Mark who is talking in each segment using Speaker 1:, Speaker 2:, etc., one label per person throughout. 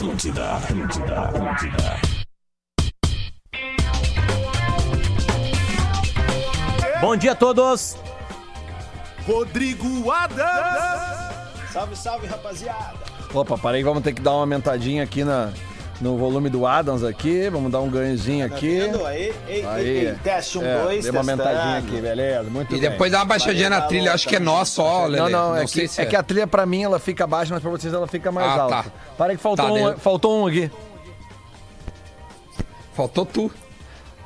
Speaker 1: Atlântida, Atlântida, Atlântida.
Speaker 2: Bom dia a todos.
Speaker 3: Rodrigo Adams.
Speaker 4: Salve, salve, rapaziada.
Speaker 5: Opa, parei, vamos ter que dar uma aumentadinha aqui na, no volume do Adams aqui. Vamos dar um ganhozinho aqui.
Speaker 4: Tá vendo? Aí, ei,
Speaker 5: Aí.
Speaker 4: ei, teste um,
Speaker 5: É,
Speaker 4: dois,
Speaker 5: dei uma aumentadinha aqui, beleza. Muito
Speaker 6: E
Speaker 5: bem.
Speaker 6: depois dá uma baixadinha na trilha, acho que é nosso, ó, Lelê.
Speaker 5: Não, não, é, que,
Speaker 6: se
Speaker 5: é que a trilha pra mim ela fica baixa, mas pra vocês ela fica mais
Speaker 6: Ah,
Speaker 5: alta.
Speaker 6: tá.
Speaker 5: Para que faltou,
Speaker 6: Tá,
Speaker 5: um,
Speaker 6: deu.
Speaker 5: faltou um aqui.
Speaker 6: Faltou tu.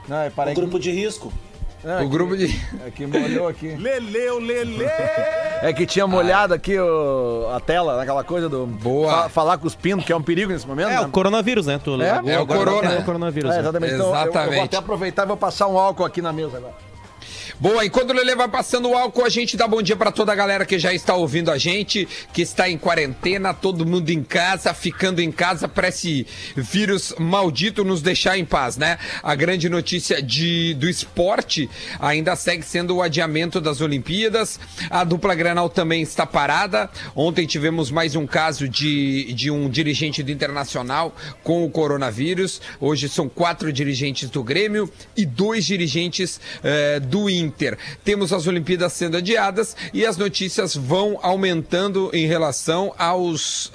Speaker 5: Não, é, parei
Speaker 4: O grupo de risco.
Speaker 5: Não, é
Speaker 6: O
Speaker 5: que-
Speaker 6: grupo de...
Speaker 5: É que molhou aqui.
Speaker 3: Leleu, Lele.
Speaker 5: É que tinha molhado aqui o- a tela, naquela coisa do.
Speaker 6: Boa.
Speaker 5: fa- falar com os pinos, que é um perigo nesse momento.
Speaker 2: É,
Speaker 5: né?
Speaker 2: o coronavírus, né? Tu
Speaker 5: É?
Speaker 6: É o corona.
Speaker 2: É o coronavírus.
Speaker 5: É,
Speaker 2: né?
Speaker 5: exatamente. Então, eu- eu, vou
Speaker 6: Exatamente.
Speaker 5: até aproveitar e vou passar um álcool aqui na mesa agora.
Speaker 6: Boa, enquanto o Lele vai passando o álcool, a gente dá bom dia pra toda a galera que já está ouvindo a gente, que está em quarentena, todo mundo em casa, ficando em casa para esse vírus maldito nos deixar em paz, né? A grande notícia de, do esporte ainda segue sendo o adiamento das Olimpíadas. A dupla Granal também está parada. Ontem tivemos mais um caso de, de um dirigente do Internacional com o coronavírus. Hoje são quatro dirigentes do Grêmio e dois dirigentes eh, do Inter. Temos as Olimpíadas sendo adiadas e as notícias vão aumentando em relação aos,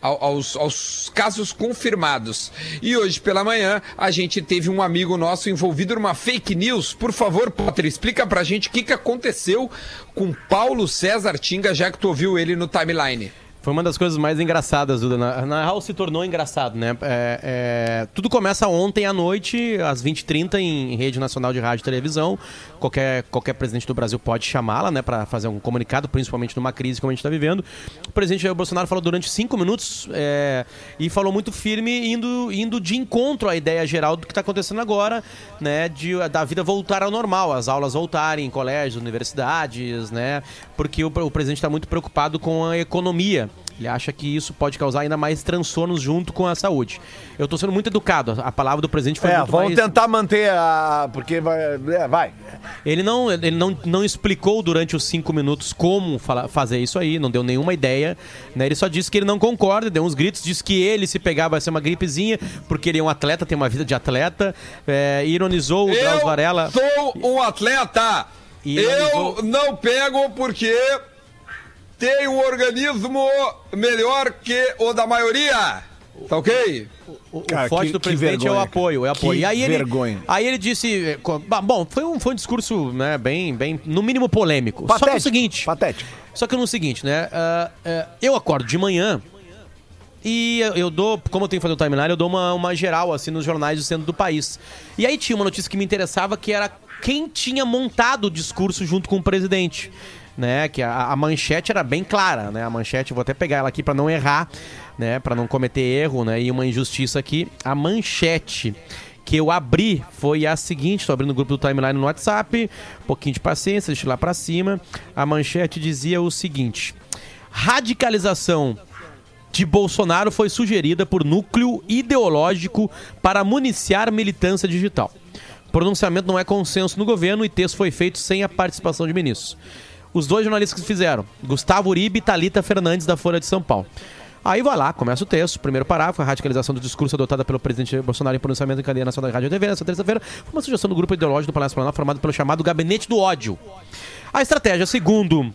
Speaker 6: ao- aos, aos casos confirmados. E hoje pela manhã a gente teve um amigo nosso envolvido numa fake news. Por favor, Potter, explica pra gente o que, que aconteceu com Paulo César Tinga, já que tu ouviu ele no timeline.
Speaker 2: Foi uma das coisas mais engraçadas, Duda. Na, na real, se tornou engraçado, né? É, é, tudo começa ontem à noite, às 20h30, em Rede Nacional de Rádio e Televisão. Qualquer, qualquer presidente do Brasil pode chamá-la, né? Pra fazer um comunicado, principalmente numa crise como a gente está vivendo. O presidente Jair Bolsonaro falou durante cinco minutos é, e falou muito firme, indo, indo de encontro à ideia geral do que está acontecendo agora, né? De, da vida voltar ao normal, as aulas voltarem em colégios, universidades, né? Porque o, o presidente está muito preocupado com a economia. Ele acha que isso pode causar ainda mais transtornos junto com a saúde. Eu tô sendo muito educado. A palavra do presidente foi
Speaker 5: É,
Speaker 2: muito
Speaker 5: vamos
Speaker 2: mais...
Speaker 5: tentar manter a. Porque vai. É, vai.
Speaker 2: Ele não, ele não, não explicou durante os cinco minutos como fala- fazer isso aí, não deu nenhuma ideia. Né? Ele só disse que ele não concorda, deu uns gritos, disse que ele, se pegar, vai ser uma gripezinha, porque ele é um atleta, tem uma vida de atleta. É, ironizou o Drauzio Varela.
Speaker 6: sou um atleta.
Speaker 2: E
Speaker 6: Eu não pego porque tenho um organismo melhor que o da maioria. Tá ok?
Speaker 2: O, o
Speaker 5: Cara,
Speaker 2: forte
Speaker 5: que-
Speaker 2: do presidente é o
Speaker 5: vergonha,
Speaker 2: apoio, é o
Speaker 5: Que
Speaker 2: apoio. e aí ele,
Speaker 5: vergonha.
Speaker 2: aí ele disse, eh, bom, foi um, foi um discurso, né, bem, bem, no mínimo polêmico. Só que é o
Speaker 5: Patético.
Speaker 2: seguinte,
Speaker 5: Patético.
Speaker 2: Só que no seguinte, né? ah, ah, eu acordo de manhã e eu- eu dou, como eu tenho que fazer o timeline, eu dou uma, uma geral assim nos jornais do centro do país. E aí tinha uma notícia que me interessava que era quem tinha montado o discurso junto com o presidente. Né, que a, a manchete era bem clara, né? A manchete, vou até pegar ela aqui para não errar, né? Para não cometer erro, né? E uma injustiça aqui. A manchete que eu abri foi a seguinte, tô abrindo o grupo do timeline no WhatsApp, um pouquinho de paciência, deixa lá pra cima. A manchete dizia o seguinte: radicalização de Bolsonaro foi sugerida por núcleo ideológico para municiar militância digital. Pronunciamento não é consenso no governo e texto foi feito sem a participação de ministros. Os dois jornalistas que fizeram, Gustavo Uribe e Talita Fernandes da Folha de São Paulo. Aí vai lá, começa o texto, primeiro parágrafo, a radicalização do discurso adotada pelo presidente Bolsonaro em pronunciamento em cadeia nacional de rádio TV nesta terça-feira foi uma sugestão do grupo ideológico do Palácio Planalto formado pelo chamado Gabinete do Ódio. A estratégia, segundo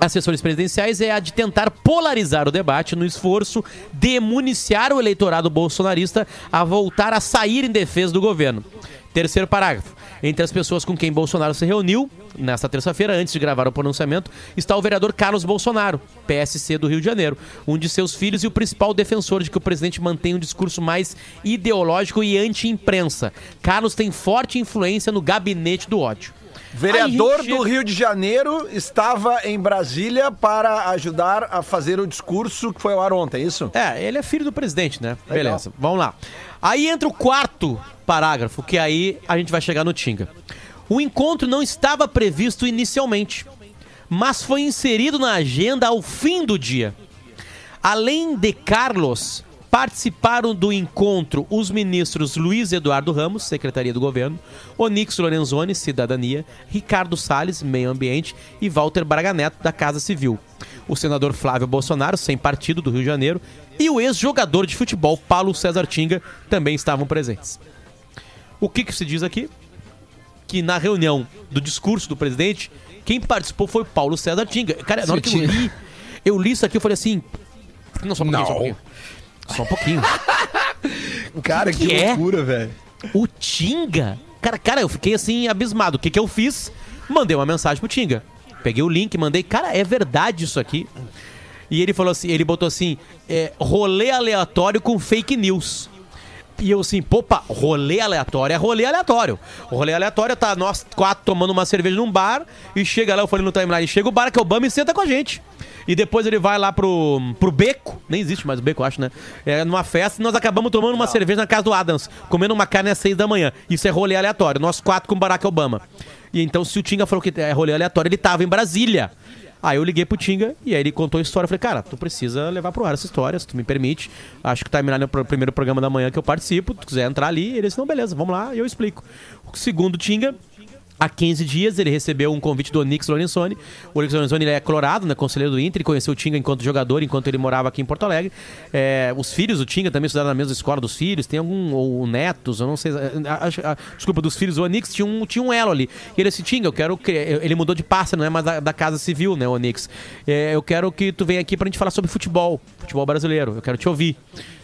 Speaker 2: assessores presidenciais, é a de tentar polarizar o debate no esforço de municiar o eleitorado bolsonarista a voltar a sair em defesa do governo. Terceiro parágrafo. Entre as pessoas com quem Bolsonaro se reuniu, nesta terça-feira, antes de gravar o pronunciamento, está o vereador Carlos Bolsonaro, PSC do Rio de Janeiro, um de seus filhos e o principal defensor de que o presidente mantenha um discurso mais ideológico e anti-imprensa. Carlos tem forte influência no gabinete do ódio.
Speaker 5: Vereador do Rio de Janeiro estava em Brasília para ajudar a fazer o discurso que foi ao ar ontem, é isso?
Speaker 2: É, ele é filho do presidente, né? Beleza, vamos lá. Aí entra o quarto parágrafo, que aí a gente vai chegar no Tinga. O encontro não estava previsto inicialmente, mas foi inserido na agenda ao fim do dia. Além de Carlos, participaram do encontro os ministros Luiz Eduardo Ramos, Secretaria do Governo, Onix Lorenzoni, Cidadania, Ricardo Salles, Meio Ambiente e Walter Braga Neto, da Casa Civil. o senador Flávio Bolsonaro, sem partido do Rio de Janeiro, e o ex-jogador de futebol Paulo César Tinga também estavam presentes. O que, que se diz aqui? Que na reunião do discurso do presidente, quem participou foi Paulo César Tinga. Cara, na hora que eu li, eu li isso aqui, eu falei assim. Não, só um pouquinho, só um pouquinho. Só um pouquinho.
Speaker 5: Cara,
Speaker 2: que é?
Speaker 5: loucura, velho.
Speaker 2: O Tinga? Cara, cara, eu fiquei assim, abismado. O que que eu fiz? Mandei uma mensagem pro Tinga. Peguei o link, mandei. Cara, é verdade isso aqui. E ele falou assim, ele botou assim, é, rolê aleatório com fake news. E eu assim, popa, rolê aleatório é rolê aleatório. O rolê aleatório tá nós quatro tomando uma cerveja num bar e chega lá, eu falei no timeline, chega o Barack Obama e senta com a gente. E depois ele vai lá pro, pro beco, nem existe mais o beco, acho, né? É numa festa e nós acabamos tomando uma cerveja na casa do Adams, comendo uma carne às seis da manhã. Isso é rolê aleatório, nós quatro com Barack Obama. E então, se o Tinga falou que é rolê aleatório, ele tava em Brasília. Aí eu liguei pro Tinga e aí ele contou a história. Eu falei, cara, tu precisa levar pro ar essa história, se tu me permite. Acho que o timeline é o pr- primeiro programa da manhã que eu participo. Se tu quiser entrar ali, ele disse, não, beleza, vamos lá, e eu explico. Segundo o Tinga, Há 15 dias ele recebeu um convite do Onix Lorenzoni. O Onix Lorenzoni é colorado, né, conselheiro do Inter, conheceu o Tinga enquanto jogador, enquanto ele morava aqui em Porto Alegre. É, os filhos do Tinga também estudaram na mesma escola dos filhos, tem algum, ou netos, eu não sei. a- a- a- desculpa, dos filhos do Onix, tinha um, tinha um elo ali. E ele disse, Tinga, eu quero que. Ele mudou de pasta, não é mais da, da Casa Civil, né, o Onix. É, eu quero que tu venha aqui pra gente falar sobre futebol, futebol brasileiro. Eu quero te ouvir.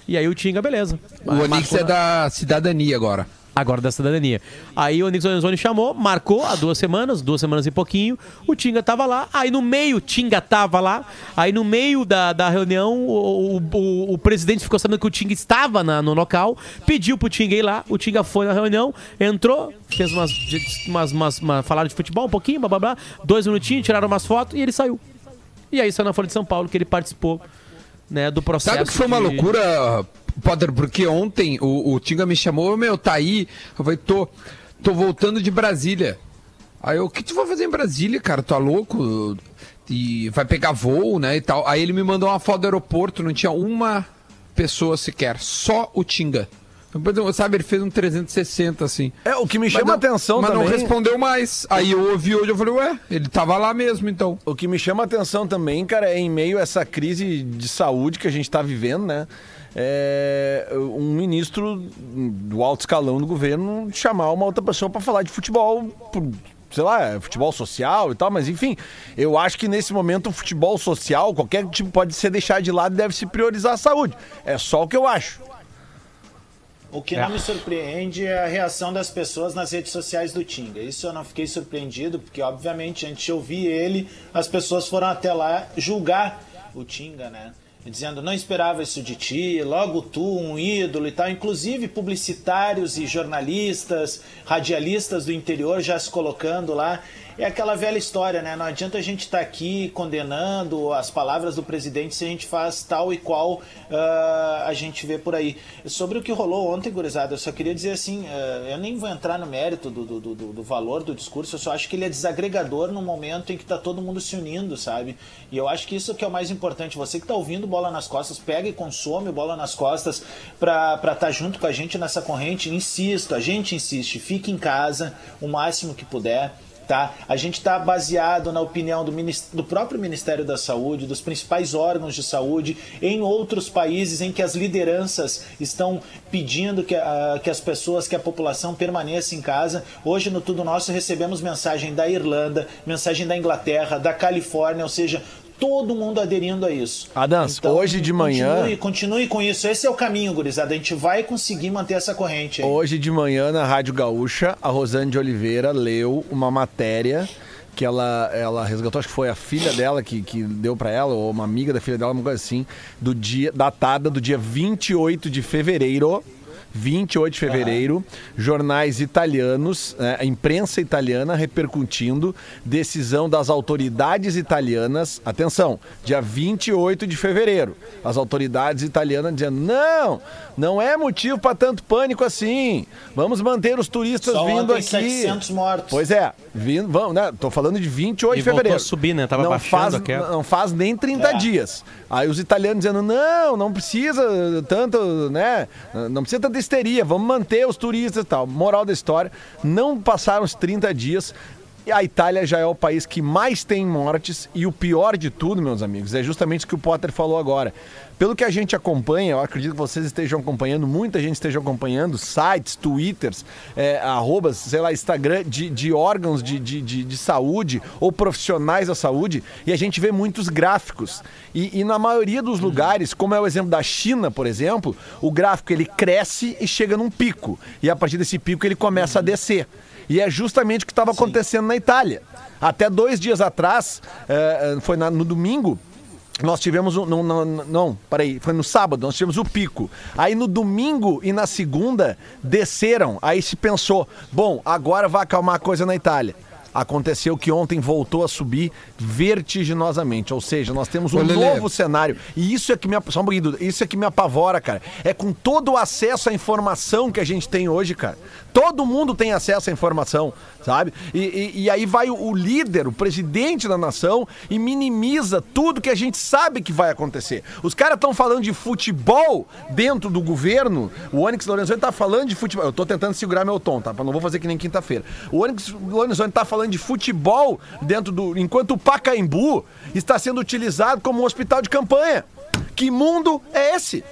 Speaker 2: E aí o Tinga, beleza.
Speaker 6: O
Speaker 2: Marcou
Speaker 6: é da cidadania agora.
Speaker 2: Agora da cidadania. Aí o Onix Lorenzoni chamou, marcou há duas semanas, duas semanas e pouquinho, o Tinga tava lá, aí no meio, o Tinga tava lá, aí no meio da, da reunião, o, o, o- presidente ficou sabendo que o Tinga estava na- no local, pediu pro Tinga ir lá, o Tinga foi na reunião, entrou, fez umas, umas, umas, uma- falaram de futebol um pouquinho, blá blá blá, dois minutinhos, tiraram umas fotos e ele saiu. E aí saiu na Folha de São Paulo que ele participou né, do processo.
Speaker 6: Sabe que foi uma
Speaker 2: de-
Speaker 6: loucura, Potter? Porque ontem o, o Tinga me chamou, meu, tá aí. Eu falei, tô, tô voltando de Brasília. Aí eu, o que tu vai fazer em Brasília, cara? Tu é louco? E vai pegar voo, né, e tal. Aí ele me mandou uma foto do aeroporto, não tinha uma pessoa sequer, só o Tinga. Sabe, ele fez um 360, assim.
Speaker 5: É, o que me
Speaker 6: Mas
Speaker 5: chama
Speaker 6: não-
Speaker 5: atenção
Speaker 6: Mas
Speaker 5: também...
Speaker 6: não respondeu mais. Aí eu ouvi hoje, eu falei, ué, ele tava lá mesmo, então.
Speaker 5: O que me chama atenção também, cara, é em meio a essa crise de saúde que a gente está vivendo, né? É, um ministro do alto escalão do governo chamar uma outra pessoa para falar de futebol, por, sei lá, futebol social e tal, mas enfim, eu acho que nesse momento o futebol social, qualquer tipo, pode ser deixado de lado e deve se priorizar a saúde. É só o que eu acho.
Speaker 4: O que não me surpreende é a reação das pessoas nas redes sociais do Tinga. Isso eu não fiquei surpreendido, porque obviamente antes de ouvir ele, as pessoas foram até lá julgar o Tinga, né? Dizendo, não esperava isso de ti, logo tu, um ídolo e tal. Inclusive publicitários e jornalistas, radialistas do interior já se colocando lá. É aquela velha história, né? Não adianta a gente estar aqui condenando as palavras do presidente se a gente faz tal e qual ah, a gente vê por aí. Sobre o que rolou ontem, gurizada, eu só queria dizer assim, ah, eu nem vou entrar no mérito do, do, do, do valor do discurso, eu só acho que ele é desagregador no momento em que está todo mundo se unindo, sabe? E eu acho que isso que é o mais importante. Você que está ouvindo Bola nas Costas, pega e consome Bola nas Costas para estar junto com a gente nessa corrente. Insisto, a gente insiste, fique em casa o máximo que puder. Tá? A gente está baseado na opinião do, do próprio Ministério da Saúde, dos principais órgãos de saúde, em outros países em que as lideranças estão pedindo que, a- que as pessoas, que a população permaneça em casa. Hoje, no Tudo Nosso, recebemos mensagem da Irlanda, mensagem da Inglaterra, da Califórnia, ou seja, todo mundo aderindo a isso.
Speaker 5: Adams, hoje de manhã-
Speaker 4: Continue, continue com isso. Esse é o caminho, gurizada. A gente vai conseguir manter essa corrente aí.
Speaker 5: Hoje de manhã na Rádio Gaúcha, a Rosane de Oliveira leu uma matéria que ela, ela resgatou, acho que foi a filha dela que, que deu pra ela, ou uma amiga da filha dela, uma coisa assim, do dia, datada do dia 28 de fevereiro. 28 de fevereiro, jornais italianos, né, a imprensa italiana repercutindo decisão das autoridades italianas. Atenção, dia 28 de fevereiro, as autoridades italianas dizendo: não, não é motivo para tanto pânico assim. Vamos manter os turistas
Speaker 4: Só
Speaker 5: vindo aqui.
Speaker 4: 700 mortos.
Speaker 5: Pois é, vindo, vamos, né? Tô falando de 28 de
Speaker 2: E voltou
Speaker 5: fevereiro.
Speaker 2: a subir, né? Tava
Speaker 5: não
Speaker 2: baixando
Speaker 5: faz,
Speaker 2: a queda.
Speaker 5: não faz nem 30
Speaker 4: É.
Speaker 5: dias. Aí os italianos dizendo: "Não, não precisa tanto, né? Não precisa tanta histeria, vamos manter os turistas e tal". Moral da história, não passaram os 30 dias a Itália já é o país que mais tem mortes e o pior de tudo, meus amigos, é justamente o que o Potter falou agora. Pelo que a gente acompanha, eu acredito que vocês estejam acompanhando, muita gente esteja acompanhando, sites, twitters, é, arrobas, sei lá, Instagram de, de órgãos de, de, de, de saúde ou profissionais da saúde, e a gente vê muitos gráficos. E, e na maioria dos lugares, como é o exemplo da China, por exemplo, o gráfico ele cresce e chega num pico. E a partir desse pico ele começa a descer. E é justamente o que estava acontecendo na Itália. Até dois dias atrás, é, é, foi no domingo, nós tivemos um. Não, não, não, peraí, foi no sábado, nós tivemos o pico. Aí no domingo e na segunda desceram. Aí se pensou, bom, agora vai acalmar a coisa na Itália. Aconteceu que ontem voltou a subir vertiginosamente. Ou seja, nós temos um
Speaker 6: Ô,
Speaker 5: novo cenário. E isso é que me, só um pouquinho, isso é que me apavora, cara. É com todo o acesso à informação que a gente tem hoje, cara. Todo mundo tem acesso à informação, sabe? E, e- e aí vai o, líder, o presidente da nação, e minimiza tudo que a gente sabe que vai acontecer. Os caras estão falando de futebol dentro do governo. O Onyx Lorenzoni tá falando de futebol. Eu tô tentando segurar meu tom, tá? Não vou fazer que nem quinta-feira. O Onyx Lorenzoni tá falando de futebol dentro do. Enquanto o Pacaembu está sendo utilizado como um hospital de campanha. Que mundo é esse?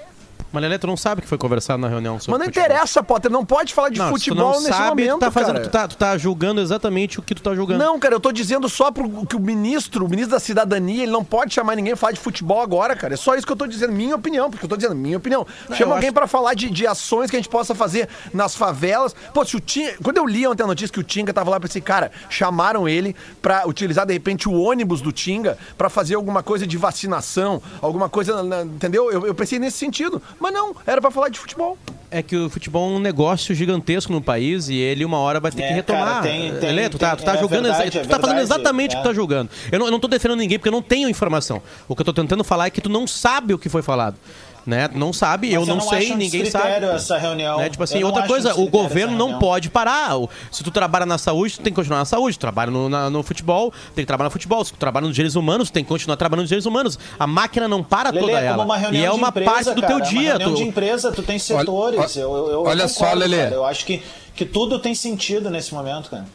Speaker 2: Mas Lelê, tu não sabe o que foi conversado na reunião sobre
Speaker 5: Mas não
Speaker 2: futebol.
Speaker 5: interessa, Potter. Não pode falar de
Speaker 2: Não, se tu
Speaker 5: futebol
Speaker 2: não
Speaker 5: nesse
Speaker 2: sabe,
Speaker 5: momento,
Speaker 2: tu tá, fazendo,
Speaker 5: cara.
Speaker 2: tu, tá, tu tá julgando exatamente o que tu tá julgando.
Speaker 5: Não, cara, eu tô dizendo só pro que o ministro, o ministro da cidadania, ele não pode chamar ninguém pra falar de futebol agora, cara. É só isso que eu tô dizendo, minha opinião, porque eu tô dizendo minha opinião.
Speaker 2: eu
Speaker 5: Chama alguém
Speaker 2: acho-
Speaker 5: pra falar de, de ações que a gente possa fazer nas favelas. Pô, se o Tinga, quando eu li ontem a notícia que o Tinga tava lá, eu pensei, cara, chamaram ele pra utilizar de repente o ônibus do Tinga pra fazer alguma coisa de vacinação, alguma coisa, entendeu? Eu, eu pensei nesse sentido. Mas não, era pra falar de futebol.
Speaker 2: É que o futebol é um negócio gigantesco no país e ele uma hora vai ter
Speaker 4: É,
Speaker 2: que retomar.
Speaker 4: cara, tem- tem-
Speaker 2: Lelê, tu tá, tu tá
Speaker 4: é
Speaker 2: julgando,
Speaker 4: verdade, é
Speaker 2: tu tá fazendo
Speaker 4: verdade,
Speaker 2: exatamente o
Speaker 4: é.
Speaker 2: que tu tá julgando. Eu não, eu não tô defendendo ninguém porque eu não tenho informação. O que eu tô tentando falar é que tu não sabe o que foi falado. Né? Não sabe, eu
Speaker 4: Mas
Speaker 2: não,
Speaker 4: acho
Speaker 2: sei,
Speaker 4: um
Speaker 2: ninguém sabe.
Speaker 4: essa reunião.
Speaker 2: Né? Tipo assim,
Speaker 4: Eu não
Speaker 2: outra
Speaker 4: um
Speaker 2: coisa, o governo não pode parar. O- Se tu trabalha na saúde, tu tem que continuar na saúde. Tu trabalha no, na- no futebol, tem que trabalhar no futebol. Se tu trabalha nos direitos humanos, tu tem que continuar trabalhando nos direitos humanos. A máquina não para
Speaker 4: Lelê,
Speaker 2: toda
Speaker 4: é
Speaker 2: ela. e é uma
Speaker 4: empresa,
Speaker 2: parte do
Speaker 4: cara,
Speaker 2: teu
Speaker 4: é uma
Speaker 2: dia.
Speaker 4: reunião
Speaker 2: tu-
Speaker 4: de empresa, tu tem setores.
Speaker 6: olha-
Speaker 4: eu, eu, eu
Speaker 6: olha só,
Speaker 4: concordo,
Speaker 6: Lelê.
Speaker 4: cara. Eu acho que, que tudo tem sentido nesse momento, cara.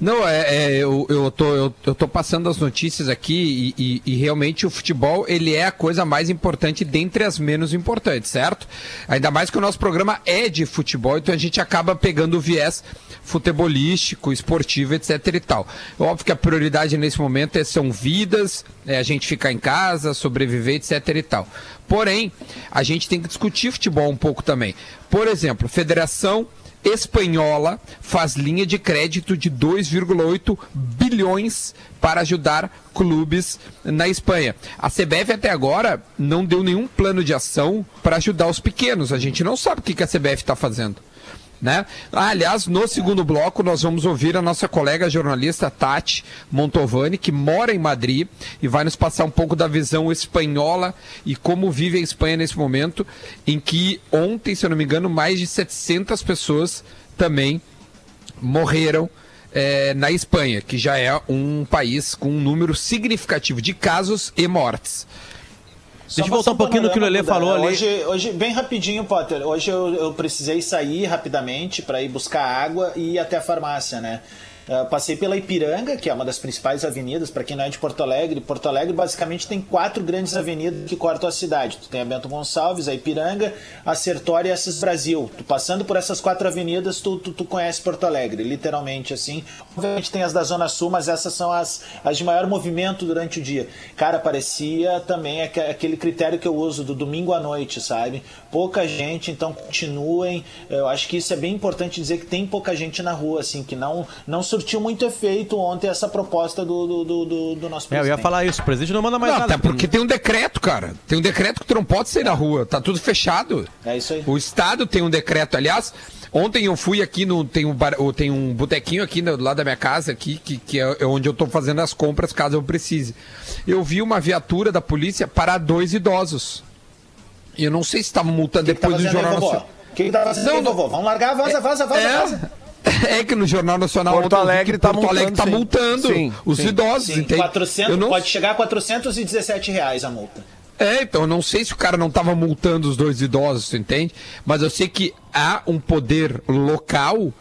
Speaker 6: Não, é, é, eu, eu, tô, eu, eu tô passando as notícias aqui e, e- e realmente o futebol ele é a coisa mais importante dentre as menos importantes, certo? Ainda mais que o nosso programa é de futebol, então a gente acaba pegando o viés futebolístico, esportivo, etc e tal. Óbvio que a prioridade nesse momento é, são vidas, é a gente ficar em casa, sobreviver, etc e tal. Porém, a gente tem que discutir futebol um pouco também. Por exemplo, Federação espanhola faz linha de crédito de 2,8 bilhões para ajudar clubes na Espanha. A CBF até agora não deu nenhum plano de ação para ajudar os pequenos. A gente não sabe o que a CBF está fazendo. Né? Ah, aliás, no segundo bloco nós vamos ouvir a nossa colega jornalista Tati Montovani, que mora em Madrid e vai nos passar um pouco da visão espanhola e como vive a Espanha nesse momento, em que ontem, se eu não me engano, mais de 700 pessoas também morreram eh, na Espanha, que já é um país com um número significativo de casos e mortes.
Speaker 2: Deixa eu voltar um pouquinho no que o
Speaker 4: Duda.
Speaker 2: falou ali.
Speaker 4: Hoje, hoje, bem rapidinho, Potter. Hoje eu, eu precisei sair rapidamente para ir buscar água e ir até a farmácia, né? Uh, passei pela Ipiranga, que é uma das principais avenidas, para quem não é de Porto Alegre. Porto Alegre basicamente tem quatro grandes avenidas que cortam a cidade. Tu tem a Bento Gonçalves, a Ipiranga, a Sertória e a Assis Brasil. Tu passando por essas quatro avenidas, tu, tu, tu conhece Porto Alegre, literalmente assim. Obviamente tem as da Zona Sul, mas essas são as, as de maior movimento durante o dia. Cara, parecia também aque- aquele critério que eu uso do domingo à noite, sabe? Pouca gente, então continuem. Eu acho que isso é bem importante dizer que tem pouca gente na rua, assim, que não, não surtiu muito efeito ontem essa proposta do, do, do, do- do nosso
Speaker 2: É, eu
Speaker 4: presidente.
Speaker 2: ia falar isso. O presidente não manda mais
Speaker 6: Não,
Speaker 2: nada.
Speaker 6: até porque tem um decreto, cara. Tem um decreto que tu não pode sair na rua. Tá tudo fechado.
Speaker 4: É isso aí.
Speaker 6: O Estado tem um decreto. Aliás, ontem eu fui aqui no. Tem um, bar, tem um botequinho aqui no lado da minha casa, aqui, que, que é onde eu tô fazendo as compras caso eu precise. Eu vi uma viatura da polícia parar dois idosos. E eu não sei se estavam multando
Speaker 4: que tá
Speaker 6: depois do Jornal? Nacional.
Speaker 4: O que, que tá fazendo
Speaker 6: Não,
Speaker 4: vovó? Vamos largar, vaza, vaza, vaza, vaza.
Speaker 6: É, que no Jornal Nacional
Speaker 5: Porto Alegre
Speaker 6: que
Speaker 5: tá
Speaker 6: Porto Alegre tá
Speaker 5: multando, sim.
Speaker 6: multando os
Speaker 5: sim.
Speaker 6: idosos,
Speaker 4: Sim,
Speaker 6: entende?
Speaker 4: 400,
Speaker 6: Eu não
Speaker 4: pode chegar a 417 reais a multa.
Speaker 6: É, então eu não sei se o cara não estava multando os dois idosos, tu entende? Mas eu sei que há um poder local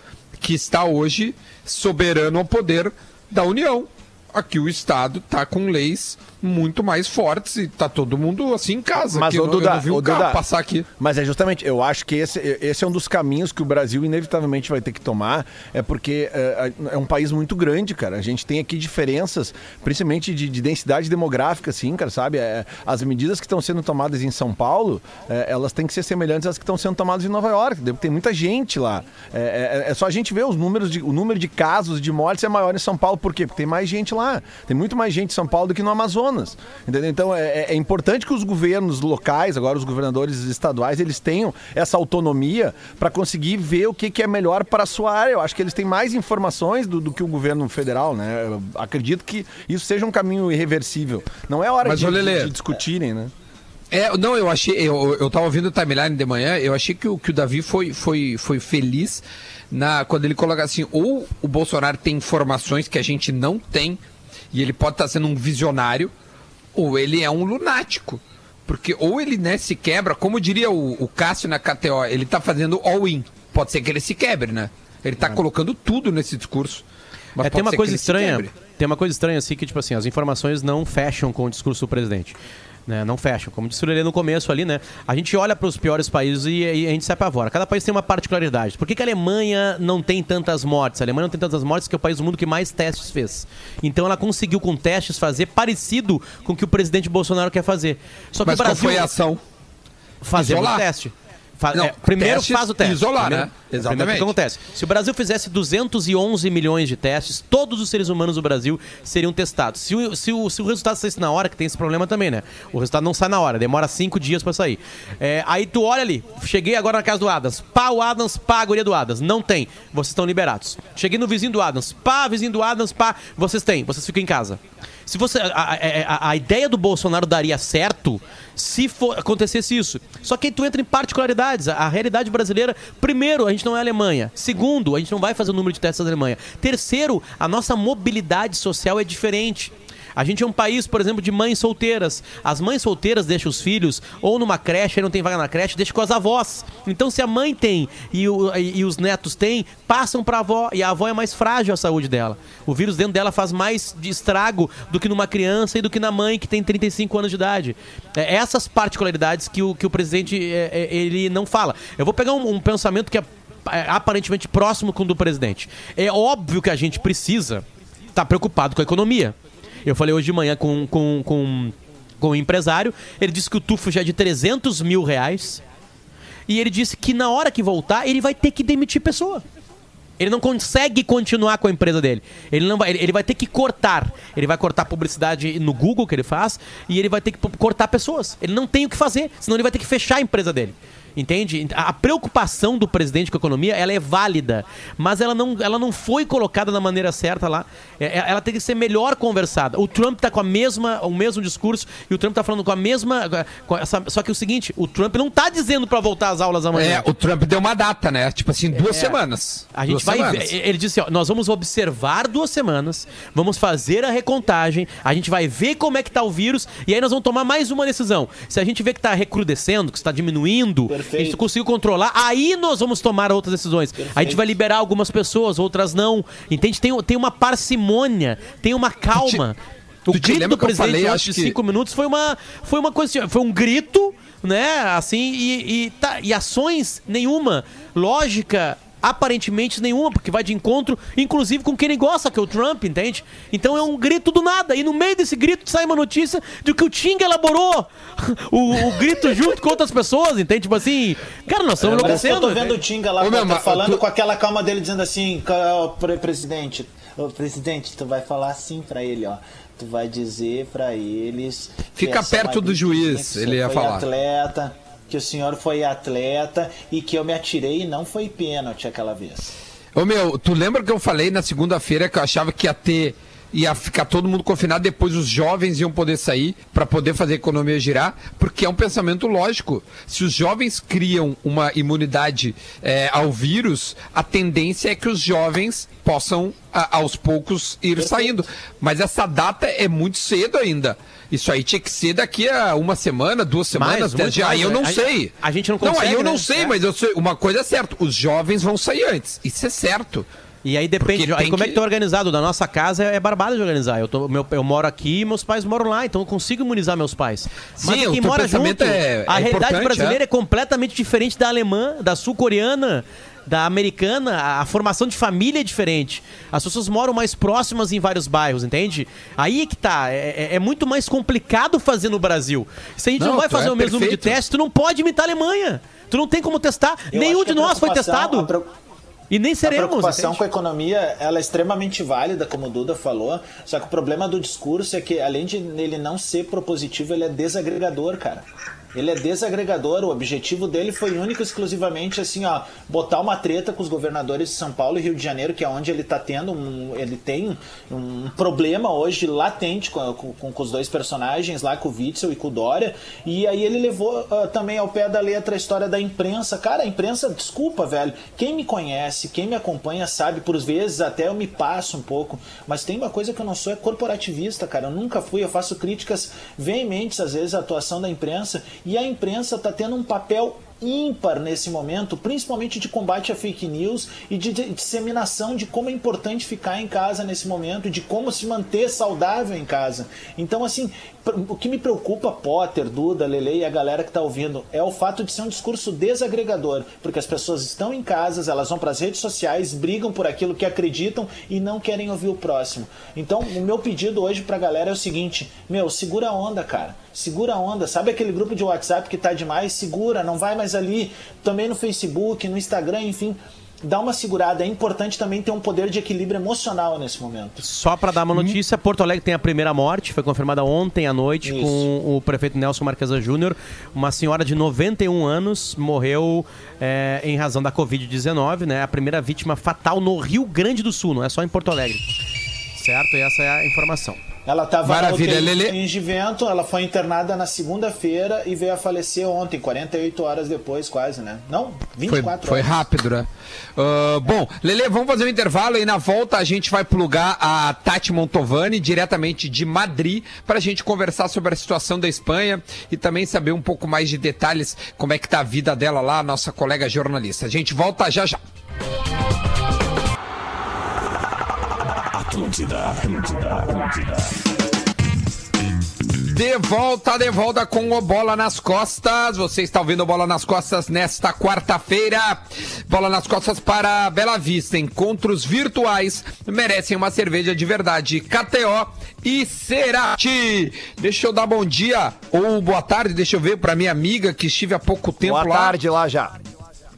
Speaker 6: que está hoje soberano ao poder da União. Aqui o Estado tá com leis muito mais fortes e tá todo mundo assim em casa.
Speaker 5: Mas,
Speaker 6: não-
Speaker 5: Duda,
Speaker 6: eu carro
Speaker 5: Duda,
Speaker 6: passar aqui.
Speaker 5: Mas é justamente, eu acho que esse, esse é um dos caminhos que o Brasil inevitavelmente vai ter que tomar, é porque é, é um país muito grande, cara. A gente tem aqui diferenças, principalmente de, de densidade demográfica, assim, cara, sabe? É, as medidas que estão sendo tomadas em São Paulo, é, elas têm que ser semelhantes às que estão sendo tomadas em Nova York. Tem muita gente lá. É, é- é só a gente ver os números de, o número de casos de mortes é maior em São Paulo, por quê? Porque tem mais gente lá. Tem muito mais gente em São Paulo do que no Amazonas. Entendeu? Então é, é- é importante que os governos locais, agora os governadores estaduais, eles tenham essa autonomia para conseguir ver o que, que é melhor para a sua área. Eu acho que eles têm mais informações do, do que o governo federal, né? Eu acredito que isso seja um caminho irreversível. Não é hora
Speaker 6: Mas,
Speaker 5: de,
Speaker 6: Lelê,
Speaker 5: de discutirem, né?
Speaker 6: É, não, eu achei, eu, eu tava ouvindo o timeline de manhã, eu achei que o, que o Davi foi, foi, foi feliz na, quando ele coloca assim, ou o Bolsonaro tem informações que a gente não tem, e ele pode estar sendo um visionário, ou ele é um lunático. Porque ou ele né, se quebra, como diria o, o Cássio na KTO, ele tá fazendo all-in. Pode ser que ele se quebre, né? Ele tá colocando tudo nesse discurso. Mas
Speaker 2: É, tem uma coisa estranha. Tem uma coisa estranha assim que, tipo assim, as informações não fecham com o discurso do presidente. Né, não fecham. Como disse o Lelê no começo ali, né? A gente olha para os piores países e, e a gente se apavora. Cada país tem uma particularidade. Por que, que a Alemanha não tem tantas mortes? A Alemanha não tem tantas mortes porque é o país do mundo que mais testes fez. Então ela conseguiu com testes fazer parecido com o que o presidente Bolsonaro quer fazer. Só que
Speaker 6: Mas
Speaker 2: o
Speaker 6: qual
Speaker 2: Brasil
Speaker 6: foi a ação?
Speaker 2: fazer o
Speaker 6: Isolar.
Speaker 2: teste. Fa-
Speaker 6: Não,
Speaker 2: é, primeiro faz o teste.
Speaker 6: isolar,
Speaker 2: Primeiro-
Speaker 6: né? Exatamente.
Speaker 2: O que acontece? Se o Brasil fizesse 211 milhões de testes, todos os seres humanos do Brasil seriam testados. Se o, se o, se o resultado saísse na hora, que tem esse problema também, né? O resultado não sai na hora, demora cinco dias pra sair. É, aí tu olha ali, cheguei agora na casa do Adams, pá, o Adams, pá, a guria do Adams. Não tem, vocês estão liberados. Cheguei no vizinho do Adams, pá, vizinho do Adams, pá, vocês têm, vocês ficam em casa. Se você. A, a- a- a ideia do Bolsonaro daria certo se for, acontecesse isso. Só que aí tu entra em particularidades. A, a realidade brasileira, primeiro, a gente não é Alemanha. Segundo, a gente não vai fazer o número de testes da Alemanha. Terceiro, a nossa mobilidade social é diferente. A gente é um país, por exemplo, de mães solteiras. As mães solteiras deixam os filhos ou numa creche, aí não tem vaga na creche, deixa com as avós. Então, se a mãe tem e, o- e- e os netos têm, passam pra avó. E a avó é mais frágil a saúde dela. O vírus dentro dela faz mais de estrago do que numa criança e do que na mãe que tem 35 anos de idade. É essas particularidades que o, que o presidente é, é, ele não fala. Eu vou pegar um, um pensamento que é é, aparentemente próximo com o do presidente. É óbvio que a gente precisa estar preocupado com a economia. Eu falei hoje de manhã com, com, com, com um empresário, ele disse que o tufo já é de 300 mil reais e ele disse que na hora que voltar ele vai ter que demitir pessoa. Ele não consegue continuar com a empresa dele. Ele não vai, ele- vai ter que cortar. Ele vai cortar publicidade no Google que ele faz e ele vai ter que cortar pessoas. Ele não tem o que fazer, senão ele vai ter que fechar a empresa dele. Entende? A preocupação do presidente com a economia, ela é válida, mas ela não, ela não foi colocada da maneira certa lá. É- é- Ela tem que ser melhor conversada. O Trump tá com a mesma, o mesmo discurso e o Trump tá falando com a mesma, com essa- só que é o seguinte, o Trump não tá dizendo para voltar às aulas amanhã.
Speaker 6: É, o Trump deu uma data, né? Tipo assim, duas semanas.
Speaker 2: A gente
Speaker 6: Duas
Speaker 2: vai
Speaker 6: semanas.
Speaker 2: ver, ele disse, ó, nós vamos observar duas semanas, vamos fazer a recontagem, a gente vai ver como é que tá o vírus e aí nós vamos tomar mais uma decisão. Se a gente vê que tá recrudescendo, que está diminuindo,
Speaker 4: Perfeito.
Speaker 2: A gente conseguiu controlar, aí nós vamos tomar outras decisões. A gente vai liberar algumas pessoas, outras não. Entende? Tem, tem uma parcimônia, tem uma calma. O grito do
Speaker 6: que
Speaker 2: presidente
Speaker 6: falei, acho
Speaker 2: de
Speaker 6: que-
Speaker 2: cinco minutos foi uma, foi uma coisa, assim, foi um grito, né? Assim, e, e, tá, e ações nenhuma, lógica aparentemente nenhuma, porque vai de encontro, inclusive com quem ele gosta, que é o Trump, entende? Então é um grito do nada, e no meio desse grito sai uma notícia de que o Ting elaborou o, o grito junto com outras pessoas, entende? Tipo assim, cara, nós estamos
Speaker 4: Parece que eu
Speaker 2: enlouquecendo.
Speaker 4: tô vendo o
Speaker 2: entende?
Speaker 4: Tinga lá
Speaker 6: Ô, meu,
Speaker 4: tá
Speaker 6: mas
Speaker 4: falando
Speaker 6: tu-
Speaker 4: com aquela calma dele, dizendo assim, presidente, ô, presidente, tu vai falar assim pra ele, ó. Tu vai dizer pra eles. que
Speaker 6: Fica perto do juiz, ele ia falar.
Speaker 4: atleta, que o senhor foi atleta e que eu me atirei e não foi pênalti aquela vez.
Speaker 6: Ô meu, tu lembra que eu falei na segunda-feira que eu achava que ia ter. Ia ficar todo mundo confinado, depois os jovens iam poder sair para poder fazer a economia girar, porque é um pensamento lógico. Se os jovens criam uma imunidade é, ao vírus, a tendência é que os jovens possam, a- aos poucos, ir saindo. Mas essa data é muito cedo ainda. Isso aí tinha que ser daqui a uma semana, duas semanas,
Speaker 2: Mais,
Speaker 6: dias. Aí eu não?
Speaker 2: A-
Speaker 6: sei.
Speaker 2: a gente não
Speaker 6: Não, aí
Speaker 2: consegue,
Speaker 6: eu não
Speaker 2: né?
Speaker 6: sei,
Speaker 2: É.
Speaker 6: mas sei, uma coisa é certa, os jovens vão sair antes. Isso é certo.
Speaker 2: E aí depende, aí como é
Speaker 6: que-
Speaker 2: que tá organizado? Da nossa casa é barbada de organizar. Eu, tô, meu, eu moro aqui e meus pais moram lá, então eu consigo imunizar meus pais. Mas
Speaker 6: Sim,
Speaker 2: quem mora junto,
Speaker 6: é-
Speaker 2: a
Speaker 6: é
Speaker 2: realidade brasileira
Speaker 6: é.
Speaker 2: é completamente diferente da alemã, da sul-coreana, da americana. A, formação de família é diferente. As pessoas moram mais próximas em vários bairros, entende? Aí é que tá. É, é- é muito mais complicado fazer no Brasil. Se a gente não,
Speaker 6: Não,
Speaker 2: vai fazer
Speaker 6: é
Speaker 2: o mesmo número de testes, tu não pode imitar a Alemanha. Tu não tem como testar.
Speaker 4: Eu
Speaker 2: Nenhum
Speaker 4: que
Speaker 2: de nós foi testado.
Speaker 4: A
Speaker 2: E nem
Speaker 4: A
Speaker 2: seremos.
Speaker 4: preocupação
Speaker 2: entende?
Speaker 4: com a economia ela é extremamente válida, como o Duda falou. Só que o problema do discurso é que, além de ele não ser propositivo, ele é desagregador, cara. Ele é desagregador. O objetivo dele foi único exclusivamente assim, ó, botar uma treta com os governadores de São Paulo e Rio de Janeiro, que é onde ele tá tendo um, ele tem um problema hoje latente com, com- com os dois personagens lá, com o Witzel e com o Dória. E aí ele levou ah, também ao pé da letra a história da imprensa. Cara, a imprensa, desculpa, velho. Quem me conhece, quem me acompanha sabe, por vezes até eu me passo um pouco, mas tem uma coisa que eu não sou é corporativista, cara. Eu nunca fui, eu faço críticas veementes às vezes à atuação da imprensa e a imprensa tá tendo um papel ímpar nesse momento, principalmente de combate a fake news e de, disseminação de como é importante ficar em casa nesse momento, de como se manter saudável em casa. Então, assim, o que me preocupa, Potter, Duda, Lele e a galera que está ouvindo, é o fato de ser um discurso desagregador, porque as pessoas estão em casas, elas vão para as redes sociais, brigam por aquilo que acreditam e não querem ouvir o próximo. Então, o meu pedido hoje pra galera é o seguinte: meu, segura a onda, cara. Segura a onda. Sabe aquele grupo de WhatsApp que tá demais? Segura, não vai mais ali. Também no Facebook, no Instagram, enfim. Dá uma segurada. É importante também ter um poder de equilíbrio emocional nesse momento.
Speaker 2: Só para dar uma notícia, Porto Alegre tem a primeira morte, foi confirmada ontem à noite
Speaker 4: Isso.
Speaker 2: com o prefeito Nelson Marquesa Júnior. Uma senhora de 91 anos morreu é, em razão da Covid-19, né? A primeira vítima fatal no Rio Grande do Sul, não é só em Porto Alegre. Certo? E essa é a informação.
Speaker 4: Ela estava
Speaker 6: Maravilha,
Speaker 4: no. UTI em Givento, ela foi internada na segunda-feira e veio a falecer ontem, 48 horas depois, quase, né? Não,
Speaker 6: Foi,
Speaker 4: 24
Speaker 6: foi
Speaker 4: horas.
Speaker 6: rápido, né? Ah, bom, Lele, vamos fazer um intervalo e na volta a gente vai plugar a Tati Montovani, diretamente de Madrid, para a gente conversar sobre a situação da Espanha e também saber um pouco mais de detalhes como é que tá a vida dela lá, nossa colega jornalista. A gente volta já já.
Speaker 1: Atlântida, Atlântida, Atlântida.
Speaker 6: De volta, de volta com o Bola nas Costas. Você está ouvindo Bola nas Costas nesta quarta-feira. Bola nas Costas para Bela Vista. Encontros virtuais merecem uma cerveja de verdade. KTO e Cerati. Deixa eu dar bom dia ou boa tarde, deixa eu ver, para minha amiga que estive há pouco tempo
Speaker 5: Boa
Speaker 6: lá.
Speaker 5: tarde lá já.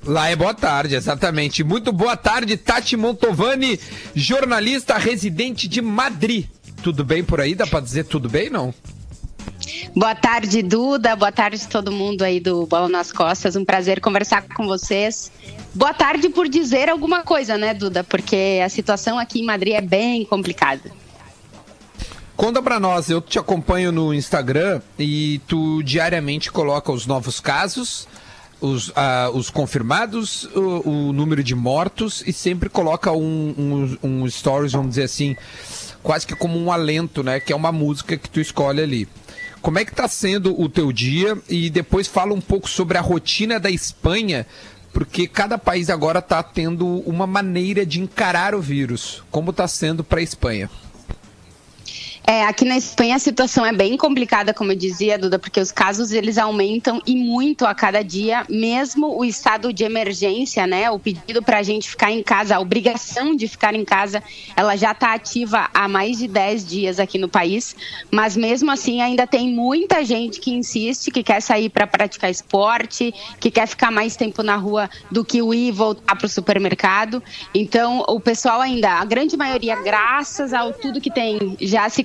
Speaker 6: Lá é boa tarde, exatamente. Muito boa tarde, Tati Montovani, jornalista residente de Madrid. Tudo bem por aí? Dá pra dizer tudo bem, não?
Speaker 7: Boa tarde, Duda. Boa tarde, todo mundo aí do Bola nas Costas. Um prazer conversar com vocês. Boa tarde por dizer alguma coisa, né, Duda? Porque a situação aqui em Madrid é bem complicada.
Speaker 6: Conta pra nós, eu te acompanho no Instagram e tu diariamente coloca os novos casos, os, os confirmados, o, o número de mortos e sempre coloca um, um, um stories, vamos dizer assim, quase que como um alento, né? Que é uma música que tu escolhe ali. Como é que tá sendo o teu dia? E depois fala um pouco sobre a rotina da Espanha, porque cada país agora tá tendo uma maneira de encarar o vírus. Como tá sendo pra Espanha?
Speaker 7: É, aqui na Espanha a situação é bem complicada, como eu dizia, Duda, porque os casos eles aumentam e muito a cada dia, mesmo o estado de emergência, né? O pedido para a gente ficar em casa, a obrigação de ficar em casa, ela já está ativa há mais de 10 dias aqui no país, mas mesmo assim ainda tem muita gente que insiste, que quer sair para praticar esporte, que quer ficar mais tempo na rua do que o ir e voltar para o supermercado. Então, o pessoal ainda, a grande maioria, graças ao tudo que tem, já se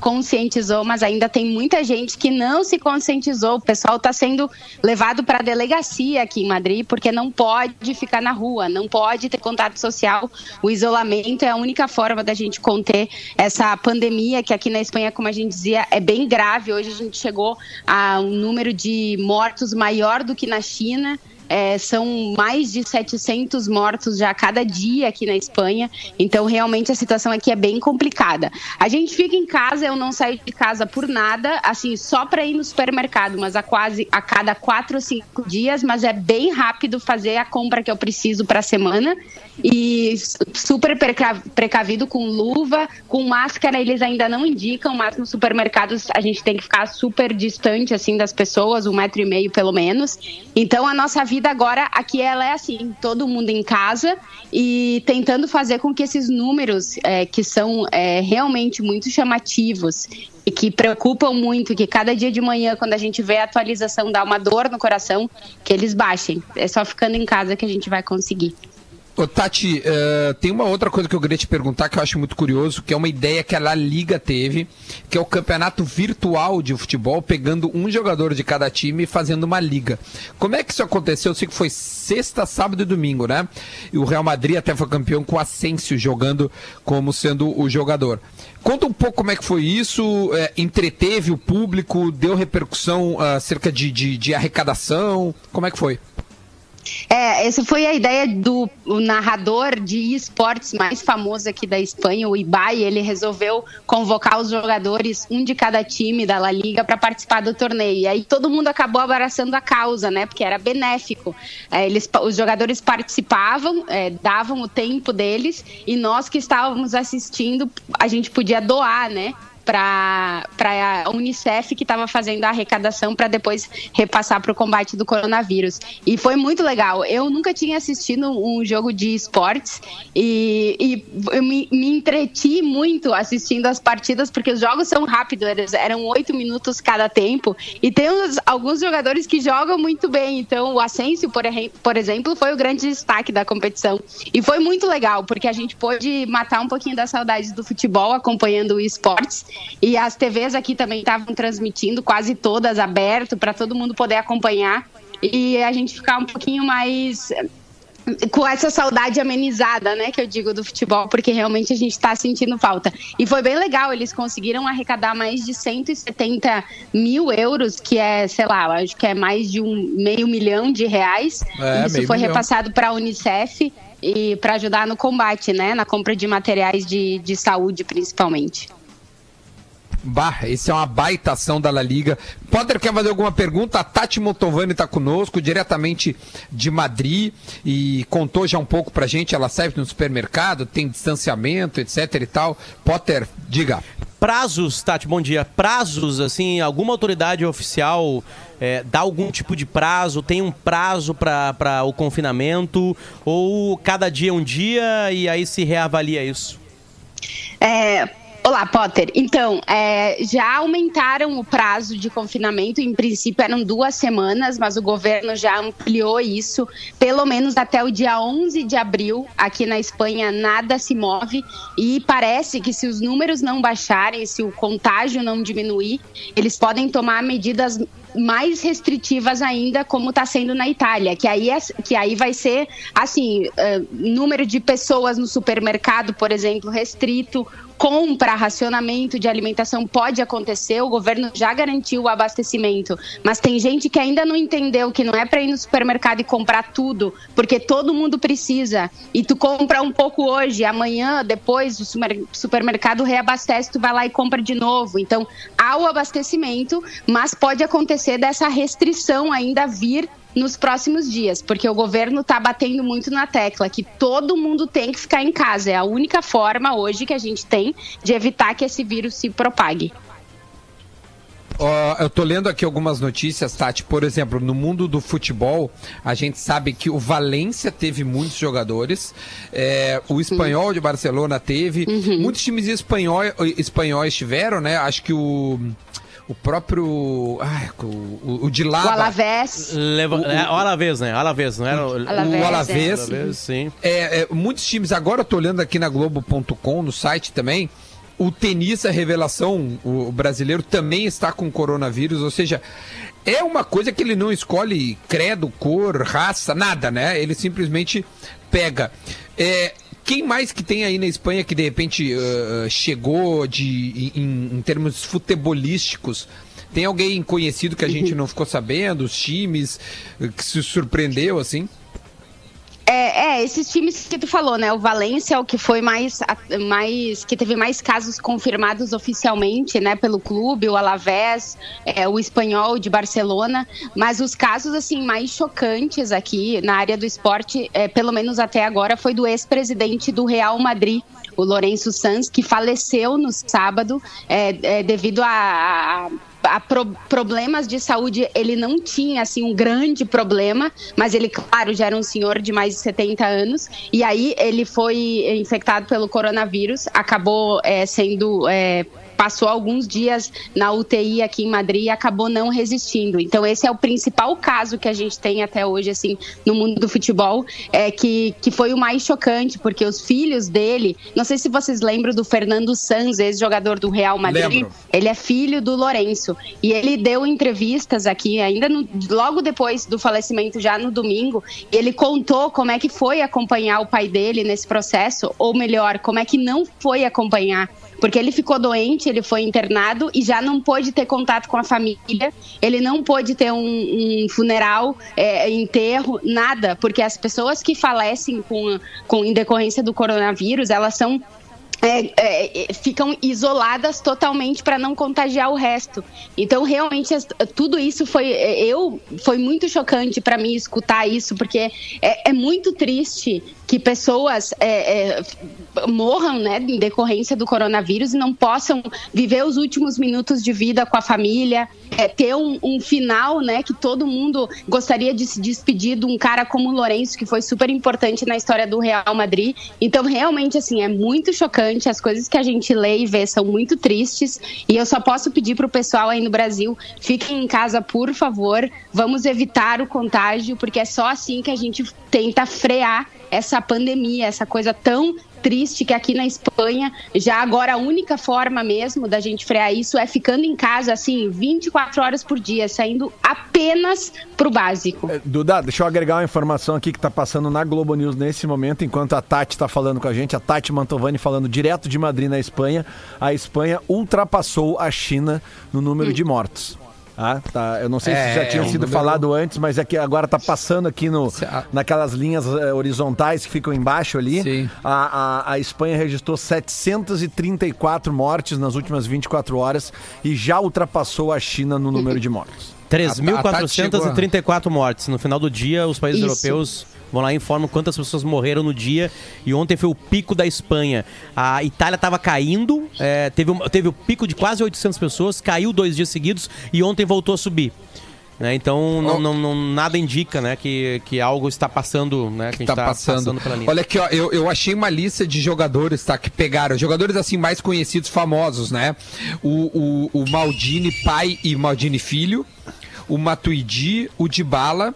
Speaker 7: conscientizou, mas ainda tem muita gente que não se conscientizou. O pessoal está sendo levado para a delegacia aqui em Madrid porque não pode ficar na rua, não pode ter contato social. O isolamento é a única forma da gente conter essa pandemia que aqui na Espanha, como a gente dizia, é bem grave. Hoje a gente chegou a um número de mortos maior do que na China. É, são mais de 700 mortos já cada dia aqui na Espanha. Então, realmente, a situação aqui é bem complicada. A gente fica em casa, eu não saio de casa por nada, assim, só para ir no supermercado, mas a quase a cada quatro ou cinco dias, mas é bem rápido fazer a compra que eu preciso para a semana e super precavido com luva, com máscara, eles ainda não indicam, mas nos supermercados a gente tem que ficar super distante assim das pessoas, um metro e meio pelo menos. Então a nossa vida agora aqui ela é assim, todo mundo em casa e tentando fazer com que esses números é, que são é, realmente muito chamativos e que preocupam muito, que cada dia de manhã, quando a gente vê a atualização, dá uma dor no coração, que eles baixem. É só ficando em casa que a gente vai conseguir.
Speaker 6: Ô, Tati, uh, tem uma outra coisa que eu queria te perguntar que eu acho muito curioso, que é uma ideia que a La Liga teve, que é o campeonato virtual de futebol, pegando um jogador de cada time e fazendo uma liga. Como é que isso aconteceu? Eu sei que foi sexta, sábado e domingo, né? E o Real Madrid até foi campeão com o Asensio jogando como sendo o jogador. Conta um pouco como é que foi isso, é, entreteve o público, deu repercussão uh, acerca de, de, de arrecadação, como é que foi?
Speaker 7: É, essa foi a ideia do narrador de esportes mais famoso aqui da Espanha, o Ibai. Ele resolveu convocar os jogadores, um de cada time da La Liga, para participar do torneio. E aí todo mundo acabou abraçando a causa, né? Porque era benéfico. É, eles, os jogadores participavam, é, davam o tempo deles, e nós que estávamos assistindo, a gente podia doar, né? Para a Unicef, que estava fazendo a arrecadação para depois repassar para o combate do coronavírus. E foi muito legal. Eu nunca tinha assistido um jogo de esportes e, e eu me, me entreti muito assistindo as partidas, porque os jogos são rápidos, eram oito minutos cada tempo. E tem uns, alguns jogadores que jogam muito bem. Então, o Asensio, por, por exemplo, foi o grande destaque da competição. E foi muito legal, porque a gente pôde matar um pouquinho da saudade do futebol acompanhando o esportes e as TVs aqui também estavam transmitindo, quase todas aberto, para todo mundo poder acompanhar. E a gente ficar um pouquinho mais com essa saudade amenizada, né, que eu digo do futebol, porque realmente a gente está sentindo falta. E foi bem legal, eles conseguiram arrecadar mais de 170 mil euros, que é, sei lá, acho que é mais de um meio milhão de reais. É, Isso foi milhão. repassado para a Unicef e para ajudar no combate, né, na compra de materiais de, de saúde, principalmente.
Speaker 6: Bah, esse é uma baita ação da La Liga. Potter quer fazer alguma pergunta? A Tati Motovani está conosco, diretamente de Madrid, e contou já um pouco pra gente. Ela serve no supermercado, tem distanciamento, etc e tal. Potter, diga.
Speaker 2: Prazos, Tati, bom dia. Prazos, assim, alguma autoridade oficial é, dá algum tipo de prazo? Tem um prazo para o confinamento? Ou cada dia é um dia e aí se reavalia isso?
Speaker 7: É, Olá, Potter. Então, é, já aumentaram o prazo de confinamento. Em princípio, eram duas semanas, mas o governo já ampliou isso, pelo menos até o dia 11 de abril. Aqui na Espanha, nada se move. E parece que, se os números não baixarem, se o contágio não diminuir, eles podem tomar medidas mais restritivas ainda, como está sendo na Itália, que aí, é, que aí vai ser assim, uh, número de pessoas no supermercado, por exemplo, restrito, compra, racionamento de alimentação pode acontecer, o governo já garantiu o abastecimento, mas tem gente que ainda não entendeu que não é para ir no supermercado e comprar tudo, porque todo mundo precisa. E tu compra um pouco hoje, amanhã, depois o supermercado reabastece, tu vai lá e compra de novo. Então, há o abastecimento, mas pode acontecer dessa restrição ainda vir nos próximos dias, porque o governo está batendo muito na tecla que todo mundo tem que ficar em casa. É a única forma hoje que a gente tem de evitar que esse vírus se propague.
Speaker 6: Eu tô lendo aqui algumas notícias, Tati. Por exemplo, no mundo do futebol, a gente sabe que o Valência teve muitos jogadores, é, o espanhol de Barcelona teve, uhum. muitos times espanhóis, espanhóis tiveram, né? Acho que o o próprio. Ai, o, o de lá.
Speaker 7: O Alavés.
Speaker 2: Leva, o, é, o Alavés, né? Alavés, não era? O
Speaker 6: Alavés. O Alavés, é. sim. É, é, muitos times, agora eu tô olhando aqui na Globo.com, no site também. O tenista revelação, o brasileiro, também está com coronavírus, ou seja, é uma coisa que ele não escolhe credo, cor, raça, nada, né? Ele simplesmente pega. É, quem mais que tem aí na Espanha que de repente uh, chegou de, em, em termos futebolísticos Tem alguém conhecido que a gente não ficou sabendo? Os times eh, que se surpreendeu, assim?
Speaker 7: É, é, esses times que tu falou, né? O Valência é o que foi mais, mais que teve mais casos confirmados oficialmente, né, pelo clube, o Alavés, é, o Espanhol de Barcelona, mas os casos assim mais chocantes aqui na área do esporte, é, pelo menos até agora, foi do ex-presidente do Real Madrid, o Lourenço Sanz, que faleceu no sábado é, é, devido a, a- a pro- problemas de saúde, ele não tinha assim um grande problema, mas ele, claro, já era um senhor de mais de 70 anos, e aí ele foi infectado pelo coronavírus, acabou é, sendo. é, Passou alguns dias na UTI aqui em Madrid e acabou não resistindo. Então, esse é o principal caso que a gente tem até hoje, assim, no mundo do futebol, é que, que foi o mais chocante, porque os filhos dele, não sei se vocês lembram do Fernando Sanz, ex-jogador do Real Madrid.
Speaker 6: Lembro.
Speaker 7: Ele é filho do Lourenço. E ele deu entrevistas aqui, ainda no- logo depois do falecimento, já no domingo. E ele contou como é que foi acompanhar o pai dele nesse processo, ou melhor, como é que não foi acompanhar. Porque ele ficou doente, ele foi internado e já não pôde ter contato com a família, ele não pôde ter um, um funeral, é, enterro, nada, porque as pessoas que falecem com, com em decorrência do coronavírus, elas são é, é, é, ficam isoladas totalmente para não contagiar o resto. Então, realmente, tudo isso foi. é, Eu foi muito chocante para mim escutar isso, porque é, é muito triste que pessoas é, morram né, em decorrência do coronavírus e não possam viver os últimos minutos de vida com a família, ter um, um final né, que todo mundo gostaria de se despedir de um cara como o Lourenço, que foi super importante na história do Real Madrid. Então, realmente, assim, é muito chocante. As coisas que a gente lê e vê são muito tristes. E eu só posso pedir para o pessoal aí no Brasil: fiquem em casa, por favor. Vamos evitar o contágio, porque é só assim que a gente tenta frear essa pandemia, essa coisa tão triste que aqui na Espanha, já agora a única forma mesmo da gente frear isso é ficando em casa, assim, 24 horas por dia, saindo apenas pro básico.
Speaker 5: É, Duda, deixa eu agregar uma informação aqui que tá passando na Globo News nesse momento, enquanto a Tati tá falando com a gente, a Tati Mantovani falando direto de Madrid na Espanha. A Espanha ultrapassou a China no número de mortos. Ah, tá. Eu não sei se
Speaker 6: É,
Speaker 5: já tinha
Speaker 6: é um
Speaker 5: sido
Speaker 6: número-
Speaker 5: falado antes, mas é que agora tá passando aqui no,
Speaker 6: Se
Speaker 5: naquelas linhas eh, horizontais que ficam embaixo ali.
Speaker 6: Sim.
Speaker 5: A, a, a Espanha registrou 734 mortes nas últimas 24 horas e já ultrapassou a China no número de mortos.
Speaker 2: 3.434 mortes. No final do dia, os países
Speaker 7: Isso.
Speaker 2: europeus vão lá e informam quantas pessoas morreram no dia. E ontem foi o pico da Espanha. A Itália estava caindo, é, teve, um- teve o pico de quase 800 pessoas, caiu dois dias seguidos e ontem voltou a subir. Né, então, não, não- não- nada indica né, que, que algo está passando, né, que a gente
Speaker 6: tá
Speaker 2: está
Speaker 6: passando.
Speaker 2: pela linha.
Speaker 6: Olha aqui, ó, eu, eu achei uma lista de jogadores, tá? Que pegaram. Jogadores assim mais conhecidos, famosos, né? O, o, o Maldini pai e Maldini filho, o Matuidi, o Dybala.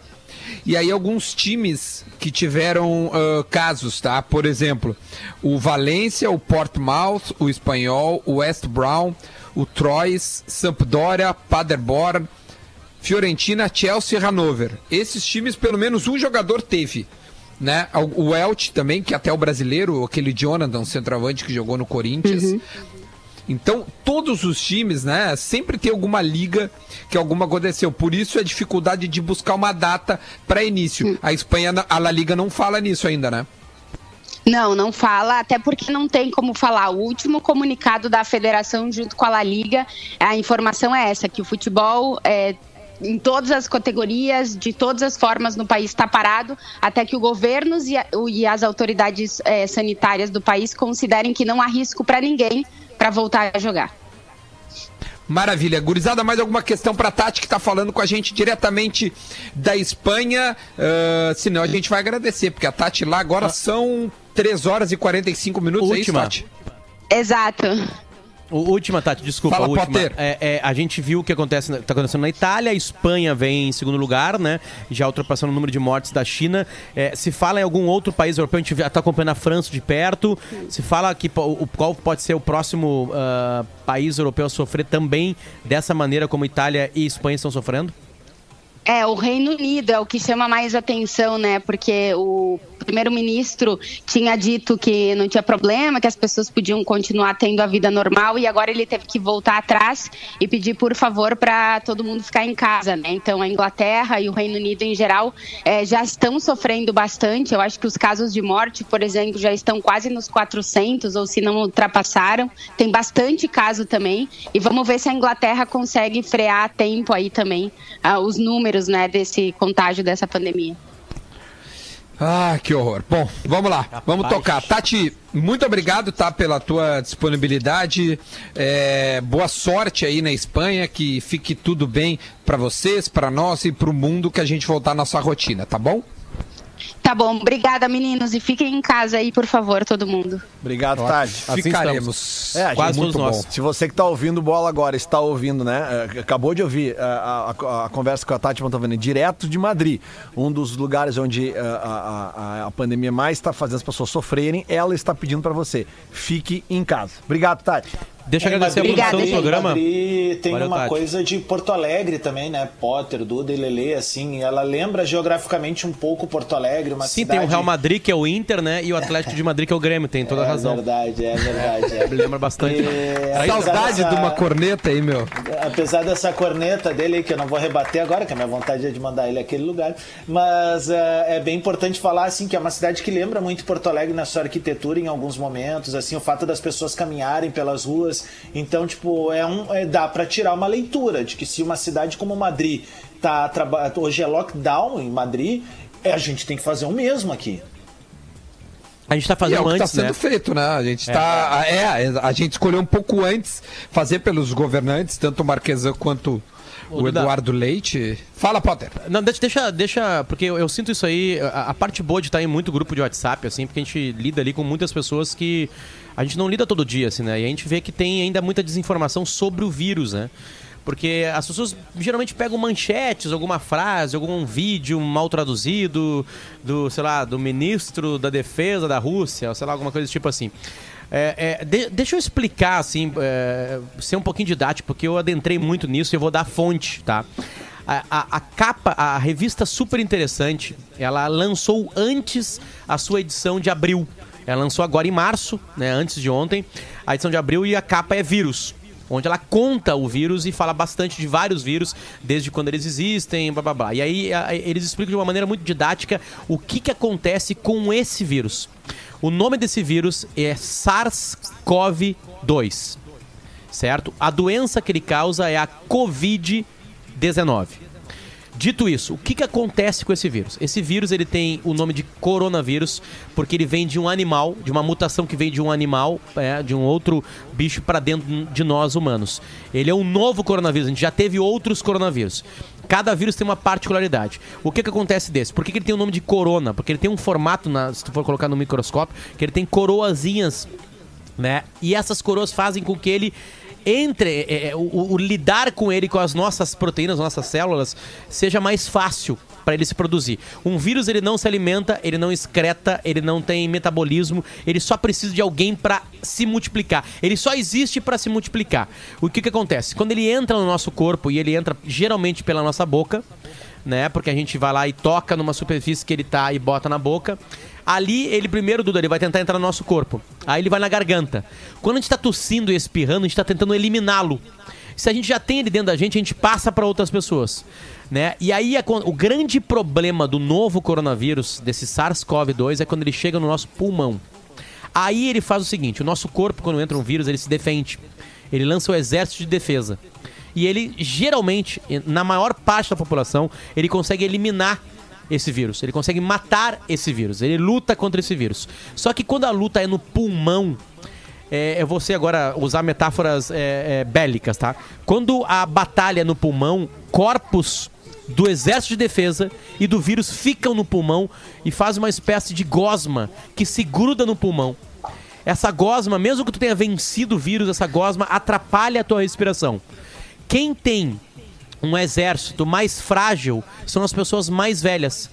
Speaker 6: E aí alguns times que tiveram ah, casos, tá? Por exemplo, o Valência, o Portsmouth, o Espanhol, o West Brown, o Troyes, Sampdoria, Paderborn, Fiorentina, Chelsea e Hannover. Esses times, pelo menos um jogador teve. Né? O Elche também, que até o brasileiro, aquele Jonathan, centroavante que jogou no Corinthians. Então, todos os times, né, sempre tem alguma liga que alguma aconteceu. Por isso a dificuldade de buscar uma data para início. A Espanha, a La Liga não fala nisso ainda, né?
Speaker 7: Não, não fala, até porque não tem como falar. O último comunicado da federação junto com a La Liga, a informação é essa, que o futebol é, em todas as categorias, de todas as formas no país está parado, até que o governo e, a- e as autoridades é, sanitárias do país considerem que não há risco para ninguém para voltar a jogar.
Speaker 6: Maravilha. Gurizada, mais alguma questão pra Tati que tá falando com a gente diretamente da Espanha? Ah, senão a gente vai agradecer, porque a Tati lá agora são 3 horas e 45 minutos. É isso,
Speaker 2: Última.
Speaker 6: Tati?
Speaker 7: Exato.
Speaker 2: O, última, Tati, desculpa.
Speaker 6: Fala,
Speaker 2: a última. É, é, a gente viu o que acontece, na- tá acontecendo na Itália, a Espanha vem em segundo lugar, né? Já ultrapassando o número de mortes da China. É, se fala em algum outro país europeu, a gente está acompanhando a França de perto. Se fala que o, qual pode ser o próximo ah, país europeu a sofrer também dessa maneira como Itália e Espanha estão sofrendo?
Speaker 7: É, o Reino Unido é o que chama mais atenção, né? Porque o primeiro-ministro tinha dito que não tinha problema, que as pessoas podiam continuar tendo a vida normal e agora ele teve que voltar atrás e pedir, por favor, para todo mundo ficar em casa, né? Então a Inglaterra e o Reino Unido em geral eh, já estão sofrendo bastante. Eu acho que os casos de morte, por exemplo, já estão quase nos 400 ou se não ultrapassaram. Tem bastante caso também e vamos ver se a Inglaterra consegue frear a tempo aí também ah, os números, né, desse contágio dessa pandemia.
Speaker 6: Ah, que horror. Bom, vamos lá, vamos tocar. Tati, muito obrigado, tá, pela tua disponibilidade. É, boa sorte aí na Espanha, que fique tudo bem pra vocês, pra nós e pro mundo que a gente voltar à nossa rotina, tá bom?
Speaker 7: Tá bom, obrigada meninos e fiquem em casa aí, por favor, todo mundo.
Speaker 5: Obrigado, Tati.
Speaker 2: Assim
Speaker 6: Ficaremos.
Speaker 5: É, a
Speaker 2: Quase todos nós.
Speaker 5: Se você que tá ouvindo bola agora, está ouvindo, né? é, Acabou de ouvir é, a, a- a conversa com a Tati Mantovani, direto de Madrid. Um dos lugares onde é, a, a- a pandemia mais está fazendo as pessoas sofrerem, ela está pedindo para você. Fique em casa. Obrigado, Tati.
Speaker 2: Deixa eu
Speaker 4: Em
Speaker 2: agradecer a
Speaker 4: Madrid-
Speaker 2: produção do programa.
Speaker 4: Madrid tem
Speaker 2: Valeu,
Speaker 4: uma
Speaker 2: Tati.
Speaker 4: coisa de Porto Alegre também, né? Potter, Duda e Lele, assim, ela lembra geograficamente um pouco Porto Alegre, uma
Speaker 2: Sim,
Speaker 4: cidade...
Speaker 2: tem o Real Madrid, que é o Inter, né? E o Atlético de Madrid, que é o Grêmio. Tem toda a
Speaker 4: É
Speaker 2: razão.
Speaker 4: verdade, é verdade. é.
Speaker 2: Lembra bastante.
Speaker 4: É,
Speaker 2: Aí,
Speaker 4: apesar
Speaker 6: Saudade
Speaker 4: dessa-
Speaker 6: de uma corneta aí, meu.
Speaker 4: Apesar dessa corneta dele, que eu não vou rebater agora, que a minha vontade é de mandar ele àquele lugar, mas é, é bem importante falar assim que é uma cidade que lembra muito Porto Alegre na sua arquitetura em alguns momentos, assim o fato das pessoas caminharem pelas ruas, então tipo é um é, dá para tirar uma leitura de que se uma cidade como Madrid tá hoje é lockdown em Madrid, é, a gente tem que fazer o mesmo aqui.
Speaker 2: A gente tá
Speaker 6: E é
Speaker 2: fazendo
Speaker 6: o que está
Speaker 2: antes,
Speaker 6: sendo
Speaker 2: né?
Speaker 6: feito, né? A gente tá. É, a gente escolheu um pouco antes fazer pelos governantes, tanto o Marquesan quanto o
Speaker 2: Duda.
Speaker 6: Eduardo Leite. Fala, Potter.
Speaker 2: Não, deixa, deixa, deixa- porque eu, eu sinto isso aí, a, a parte boa de estar em muito grupo de WhatsApp, assim, porque a gente lida ali com muitas pessoas que a gente não lida todo dia, assim, né? E a gente vê que tem ainda muita desinformação sobre o vírus, né? Porque as pessoas geralmente pegam manchetes, alguma frase, algum vídeo mal traduzido do, sei lá, do ministro da defesa da Rússia, sei lá, alguma coisa tipo assim. É, é, de- deixa eu explicar, assim, é, ser um pouquinho didático, porque eu adentrei muito nisso e eu vou dar fonte, tá? A, a- a capa, a revista super interessante, ela lançou antes a sua edição de abril. Ela lançou agora em março, né, antes de ontem, a edição de abril e a capa é vírus. Onde ela conta o vírus e fala bastante de vários vírus, desde quando eles existem, blá blá blá. E aí a- eles explicam de uma maneira muito didática o que, que acontece com esse vírus. O nome desse vírus é SARS-CoV-2 certo? A doença que ele causa é a Covid-19. Dito isso, o que, que acontece com esse vírus? Esse vírus ele tem o nome de coronavírus porque ele vem de um animal, de uma mutação que vem de um animal, é, de um outro bicho para dentro de nós humanos. Ele é um novo coronavírus. A gente já teve outros coronavírus. Cada vírus tem uma particularidade. O que, que acontece desse? Por que, que ele tem o nome de corona? Porque ele tem um formato, na- se tu for colocar no microscópio, que ele tem coroazinhas né? E essas coroas fazem com que ele entre é, é, o, o- lidar com ele com as nossas proteínas, nossas células, seja mais fácil para ele se produzir. Um vírus ele não se alimenta, ele não excreta, ele não tem metabolismo, ele só precisa de alguém para se multiplicar. Ele só existe para se multiplicar. O que que acontece? Quando ele entra no nosso corpo e ele entra geralmente pela nossa boca, né? Porque a gente vai lá e toca numa superfície que ele tá e bota na boca. Ali, ele primeiro, Duda, ele vai tentar entrar no nosso corpo. Aí ele vai na garganta. Quando a gente tá tossindo e espirrando, a gente tá tentando eliminá-lo. Se a gente já tem ele dentro da gente, a gente passa para outras pessoas. Né? E aí, con- o grande problema do novo coronavírus, desse SARS-CoV-2, é quando ele chega no nosso pulmão. Aí ele faz o seguinte: o nosso corpo, quando entra um vírus, ele se defende. Ele lança o exército de defesa. E ele, geralmente, na maior parte da população, ele consegue eliminar esse vírus. Ele consegue matar esse vírus. Ele luta contra esse vírus. Só que quando a luta é no pulmão, é, eu vou ser agora usar metáforas é, é, bélicas, tá? Quando a batalha é no pulmão, corpos do exército de defesa e do vírus ficam no pulmão e faz uma espécie de gosma que se gruda no pulmão. Essa gosma, mesmo que tu tenha vencido o vírus, essa gosma atrapalha a tua respiração. Quem tem um exército mais frágil são as pessoas mais velhas.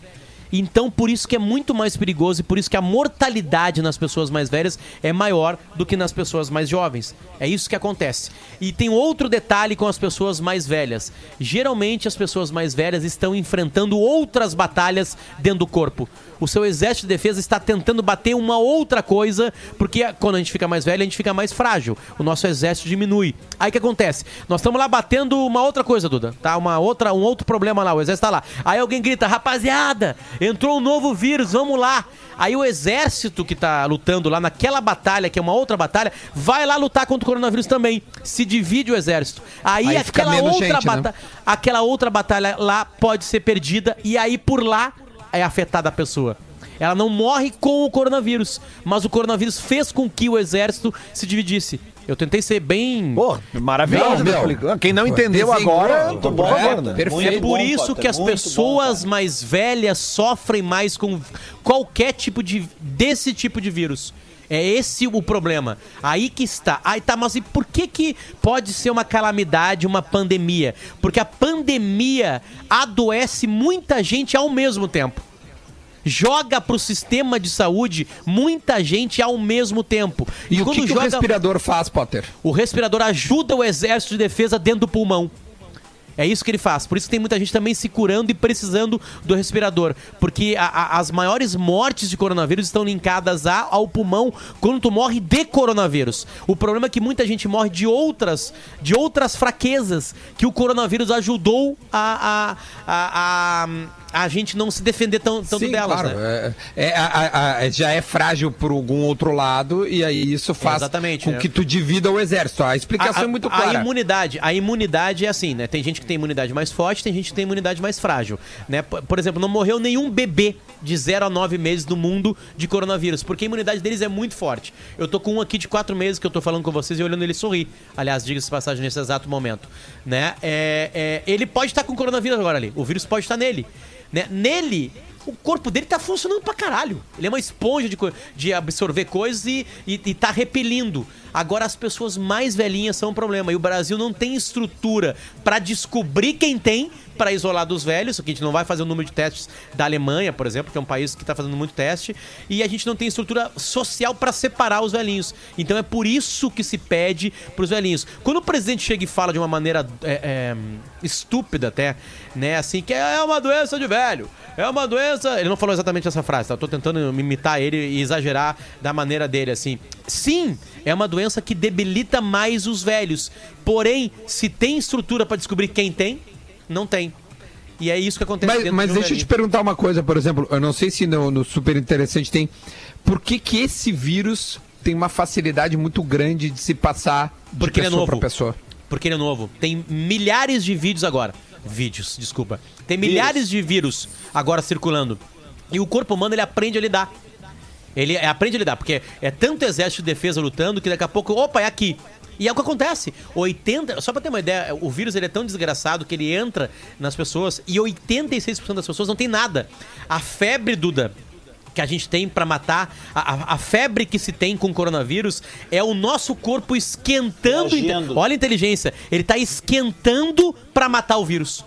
Speaker 2: Então, por isso que é muito mais perigoso e por isso que a mortalidade nas pessoas mais velhas é maior do que nas pessoas mais jovens. É isso que acontece. E tem outro detalhe com as pessoas mais velhas. Geralmente, as pessoas mais velhas estão enfrentando outras batalhas dentro do corpo. O seu exército de defesa está tentando bater uma outra coisa, porque quando a gente fica mais velho, a gente fica mais frágil. O nosso exército diminui. Aí o que acontece? Nós estamos lá batendo uma outra coisa, Duda. Tá? Uma outra, um outro problema lá. O exército tá lá. Aí alguém grita: rapaziada, entrou um novo vírus, vamos lá. Aí o exército que tá lutando lá naquela batalha, que é uma outra batalha, vai lá lutar contra o coronavírus também. Se divide o exército. Aí,
Speaker 6: Aí
Speaker 2: aquela outra
Speaker 6: gente, né?
Speaker 2: aquela outra batalha lá pode ser perdida e aí por lá é afetada a pessoa. Ela não morre com o coronavírus, mas o coronavírus fez com que o exército se dividisse. Eu tentei ser bem
Speaker 5: Pô, maravilhoso.
Speaker 6: Não, meu.
Speaker 5: Quem não entendeu agora,
Speaker 6: Muito
Speaker 5: por
Speaker 6: bom.
Speaker 5: favor, né?
Speaker 6: Perfeito.
Speaker 2: É por isso que as pessoas mais velhas sofrem mais com qualquer tipo de desse tipo de vírus. É esse o problema. Aí que está. Aí tá, mas e por que que pode ser uma calamidade, uma pandemia? Porque a pandemia adoece muita gente ao mesmo tempo. Joga pro sistema de saúde muita gente ao mesmo tempo.
Speaker 6: E, o que, que o respirador faz, Potter?
Speaker 2: o respirador ajuda o exército de defesa dentro do pulmão. É isso que ele faz. Por isso que tem muita gente também se curando e precisando do respirador. Porque a- a- as maiores mortes de coronavírus estão linkadas a- ao pulmão quando tu morre de coronavírus. O problema é que muita gente morre de outras, de outras fraquezas que o coronavírus ajudou a, a, a, gente não se defender tão, tanto
Speaker 6: Sim,
Speaker 2: delas,
Speaker 6: claro.
Speaker 2: né?
Speaker 6: É, é, a- a- a- já é frágil por algum outro lado e aí isso faz
Speaker 2: Exatamente,
Speaker 6: com
Speaker 2: né?
Speaker 6: que tu divida o exército. A explicação
Speaker 2: A-
Speaker 6: é muito clara.
Speaker 2: A imunidade, a imunidade é assim, né? Tem gente que tem imunidade mais forte, tem gente que tem imunidade mais frágil, né? Por, por exemplo, não morreu nenhum bebê de 0 a 9 meses no mundo de coronavírus, porque a imunidade deles é muito forte. Eu tô com um aqui de 4 meses que eu tô falando com vocês e olhando ele sorrir. Aliás, diga-se de passagem nesse exato momento, né? É, é, ele pode estar com coronavírus agora ali. O vírus pode estar nele, né? Nele o corpo dele tá funcionando pra caralho. Ele é uma esponja de, de absorver coisas e, e, e tá repelindo. Agora, as pessoas mais velhinhas são um problema. E o Brasil não tem estrutura pra descobrir quem tem pra isolar dos velhos. Porque a gente não vai fazer o número de testes da Alemanha, por exemplo, que é um país que tá fazendo muito teste. E a gente não tem estrutura social pra separar os velhinhos. Então é por isso que se pede pros velhinhos. Quando o presidente chega e fala de uma maneira é, é, estúpida até, né? Assim, que é uma doença de velho. É uma doença. Ele não falou exatamente essa frase, tá? Eu tô tentando imitar ele e exagerar da maneira dele, assim. Sim, é uma doença que debilita mais os velhos. Porém, se tem estrutura pra descobrir quem tem, não tem. E é isso que acontece
Speaker 6: Mas, mas
Speaker 2: de um
Speaker 6: deixa eu te perguntar uma coisa, por exemplo, eu não sei se no, no Super Interessante tem. Por que, que esse vírus tem uma facilidade muito grande de se passar de
Speaker 2: Porque ele é
Speaker 6: pessoa
Speaker 2: novo.
Speaker 6: para pessoa?
Speaker 2: Porque ele é novo. Tem milhares de vídeos agora. Vídeos, desculpa. Tem milhares de vírus agora circulando. E o corpo humano ele aprende a lidar. Ele é- aprende a lidar, porque é tanto exército de defesa lutando que daqui a pouco, opa, é aqui. E é o que acontece. 80, só pra ter uma ideia, o vírus ele é tão desgraçado que ele entra nas pessoas e 86% das pessoas não tem nada. A febre, Duda, que a gente tem pra matar, a, a- febre que se tem com coronavírus é o nosso corpo esquentando.
Speaker 4: Reagindo.
Speaker 2: Olha a inteligência. Ele tá esquentando pra matar o vírus.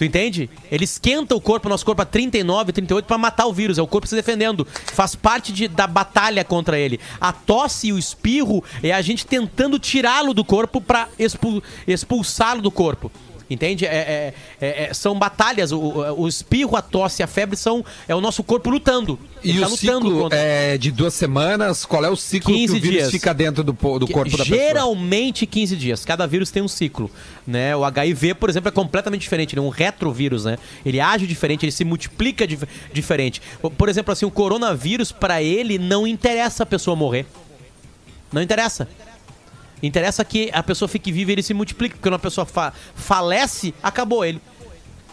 Speaker 2: Tu entende? Ele esquenta o corpo, nosso corpo a 39, 38 pra matar o vírus. É o corpo se defendendo. Faz parte de- da batalha contra ele. A tosse e o espirro é a gente tentando tirá-lo do corpo expul- expulsá-lo do corpo. Entende? É- é- é- é- são batalhas. O, o- espirro, a tosse e a febre são é o nosso corpo lutando.
Speaker 6: E
Speaker 2: Ele tá
Speaker 6: o ciclo é de duas semanas? Qual é o ciclo que
Speaker 2: 15
Speaker 6: o vírus
Speaker 2: dias.
Speaker 6: fica dentro do, do
Speaker 2: Que-
Speaker 6: corpo da pessoa?
Speaker 2: Geralmente 15 dias. Cada vírus tem um ciclo, né? O HIV, por exemplo, é completamente diferente. Ele é um retrovírus, né? Ele age diferente, ele se multiplica dif- diferente. Por exemplo, assim, o coronavírus, pra ele, não interessa a pessoa morrer. Não interessa. Interessa que a pessoa fique viva e ele se multiplique. Porque quando a pessoa fa- falece, acabou ele.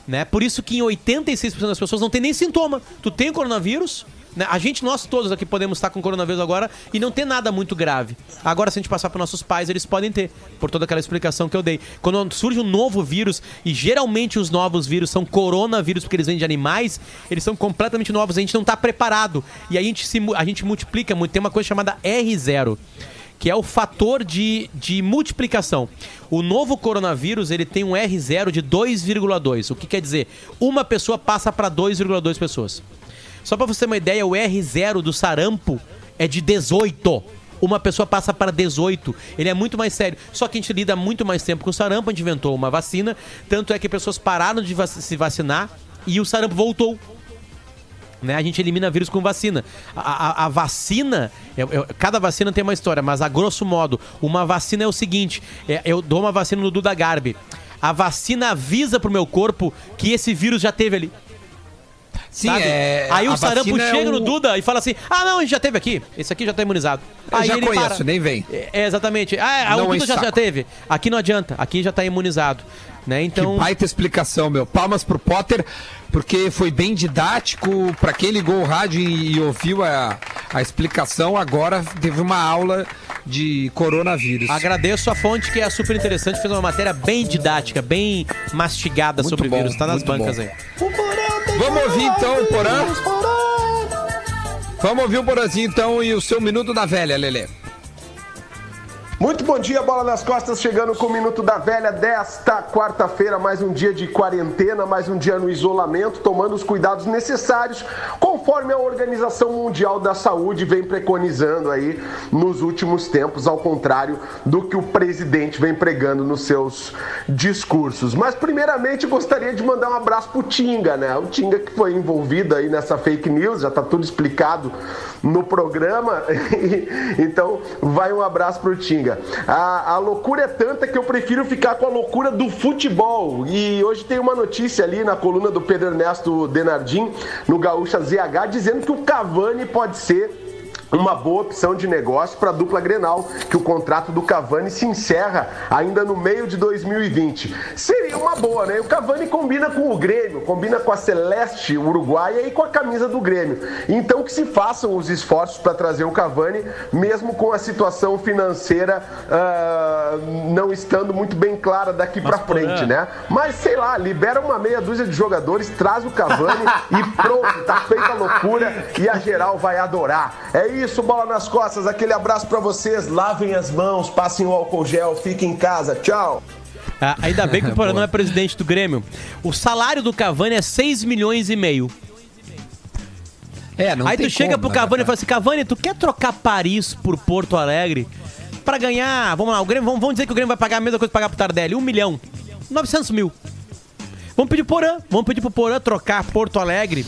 Speaker 2: Né? Por isso que em 86% das pessoas não tem nem sintoma. Tu tem coronavírus, né? a gente, nós todos aqui podemos estar com coronavírus agora e não ter nada muito grave. Agora, se a gente passar para nossos pais, eles podem ter, por toda aquela explicação que eu dei. Quando surge um novo vírus, e geralmente os novos vírus são coronavírus porque eles vêm de animais, eles são completamente novos, a gente não está preparado. E a gente, se, a gente multiplica muito. Tem uma coisa chamada R0 que é o fator de, de multiplicação. O novo coronavírus ele tem um R0 de 2,2. O que quer dizer? Uma pessoa passa para 2,2 pessoas. Só para você ter uma ideia, o R0 do sarampo é de 18. Uma pessoa passa para 18. Ele é muito mais sério. Só que a gente lida muito mais tempo com o sarampo, a gente inventou uma vacina. Tanto é que pessoas pararam de vac- se vacinar e o sarampo voltou. Né? A gente elimina vírus com vacina. A, a- a vacina, eu- eu- cada vacina tem uma história, mas a grosso modo, uma vacina é o seguinte: é, eu dou uma vacina no Duda Garbi. A vacina avisa pro meu corpo que esse vírus já teve ali.
Speaker 6: Sim,
Speaker 2: sabe?
Speaker 6: é.
Speaker 2: Aí o sarampo
Speaker 6: é
Speaker 2: chega no
Speaker 6: o-
Speaker 2: Duda e fala assim: ah, não, a gente já teve aqui. Esse aqui já tá imunizado.
Speaker 6: Eu
Speaker 2: Aí
Speaker 6: já
Speaker 2: ele
Speaker 6: conheço,
Speaker 2: para.
Speaker 6: nem vem.
Speaker 2: É, é, exatamente. Ah,
Speaker 6: Não
Speaker 2: o Duda já, já teve. Aqui não adianta. Aqui já tá imunizado. Né? Então.
Speaker 6: Que baita explicação, meu. Palmas pro Potter, porque foi bem didático. Pra quem ligou o rádio e, e ouviu a, a explicação, agora teve uma aula de coronavírus.
Speaker 2: Agradeço a fonte que é super interessante, fez uma matéria bem didática, bem mastigada
Speaker 5: Muito
Speaker 2: sobre
Speaker 5: bom,
Speaker 2: vírus. Tá nas bancas
Speaker 5: bom.
Speaker 2: aí.
Speaker 6: Vamos ouvir então o Porã? Vamos ouvir o Porãzinho então e o seu minuto da velha, Lelê.
Speaker 8: Muito bom dia, bola nas costas, chegando com o Minuto da Velha desta quarta-feira, mais um dia de quarentena, mais um dia no isolamento, tomando os cuidados necessários, conforme a Organização Mundial da Saúde vem preconizando aí nos últimos tempos, ao contrário do que o presidente vem pregando nos seus discursos. Mas primeiramente gostaria de mandar um abraço pro Tinga, né? O Tinga que foi envolvido aí nessa fake news, já tá tudo explicado no programa. então, vai um abraço pro Tinga. A, a loucura é tanta que eu prefiro ficar com a loucura do futebol. E hoje tem uma notícia ali na coluna do Pedro Ernesto Denardim, no Gaúcha ZH, dizendo que o Cavani pode ser uma boa opção de negócio para a dupla Grenal, que o contrato do Cavani se encerra ainda no meio de 2020. Seria uma boa, né? O Cavani combina com o Grêmio, combina com a Celeste Uruguaia e com a camisa do Grêmio. Então que se façam os esforços para trazer o Cavani, mesmo com a situação financeira ah, não estando muito bem clara daqui para frente, né? Mas sei lá, libera uma meia dúzia de jogadores, traz o Cavani e pronto, tá feita a loucura e a geral vai adorar. É isso, bola nas costas, aquele abraço para vocês, lavem as mãos, passem o álcool gel, fiquem em casa, tchau.
Speaker 2: Ah, ainda bem que o Porã não é presidente do Grêmio. O salário do Cavani é 6 milhões e meio.
Speaker 6: É, não
Speaker 2: Aí
Speaker 6: tem
Speaker 2: tu chega
Speaker 6: como,
Speaker 2: pro
Speaker 6: né,
Speaker 2: Cavani e fala assim: Cavani, tu quer trocar Paris por Porto Alegre pra ganhar? Vamos lá, o Grêmio, vamos, vamos dizer que o Grêmio vai pagar a mesma coisa que pagar pro Tardelli: 1 milhão. 900 mil. Vamos pedir pro Porã. Vamos pedir pro Porã trocar Porto Alegre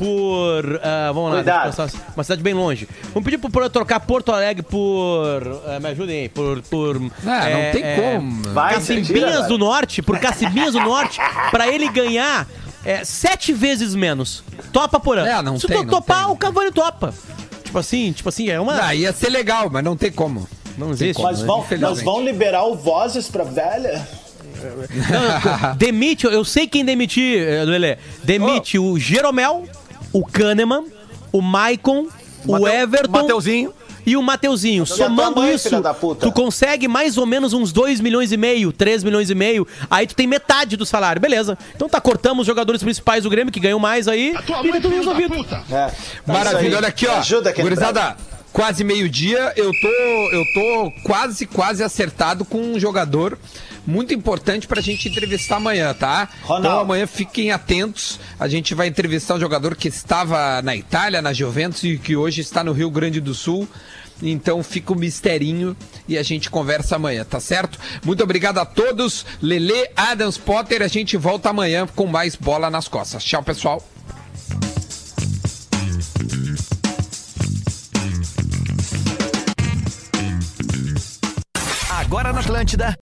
Speaker 2: por. ah, vamos lá,
Speaker 4: Cuidado.
Speaker 2: uma cidade bem longe. Vamos pedir pro Porã trocar Porto Alegre por. ah, me ajudem aí. Por. por
Speaker 6: Ah, não
Speaker 2: é,
Speaker 6: tem
Speaker 2: é,
Speaker 6: como.
Speaker 4: Vai,
Speaker 2: Cacimbinhas
Speaker 4: tira,
Speaker 2: do Norte, por Cacimbinhas do Norte, pra ele ganhar é, sete vezes menos. Topa, Porã.
Speaker 6: É, não
Speaker 2: Se
Speaker 6: tem,
Speaker 2: tu
Speaker 6: não
Speaker 2: topar,
Speaker 6: tem.
Speaker 2: o Cavani topa. Tipo assim, tipo assim, é uma.
Speaker 6: Ah, ia ser legal, mas não tem como.
Speaker 2: não existe.
Speaker 4: Mas vão,
Speaker 6: Infelizmente.
Speaker 4: mas vão liberar o Vozes pra velha?
Speaker 2: Não, demite, eu sei quem demitir, eh, Lelê. Demite o Jeromel, o Kahneman, o Maicon, o Everton.
Speaker 5: Mateuzinho.
Speaker 2: E o Mateuzinho. Somando
Speaker 4: mãe,
Speaker 2: isso, tu consegue mais ou menos uns 2 milhões e meio, 3 milhões e meio. Aí tu tem metade do salário. Beleza. Então tá, cortamos os jogadores principais do Grêmio que ganham mais aí. E tá tudo resolvido.
Speaker 4: É.
Speaker 6: Maravilha,
Speaker 4: Isso aí.
Speaker 6: olha aqui, ó.
Speaker 4: Ajuda
Speaker 6: Gurizada, quase meio-dia, eu tô, eu tô quase, quase acertado com um jogador muito importante pra gente entrevistar amanhã, tá?
Speaker 4: Ronaldo.
Speaker 6: Então amanhã fiquem atentos. A gente vai entrevistar um jogador que estava na Itália, na Juventus e que hoje está no Rio Grande do Sul. Então fica o misterinho e a gente conversa amanhã, tá certo? Muito obrigado a todos. Lele, Adams, Potter, a gente volta amanhã com mais bola nas costas. Tchau, pessoal.
Speaker 1: Agora na Atlântida,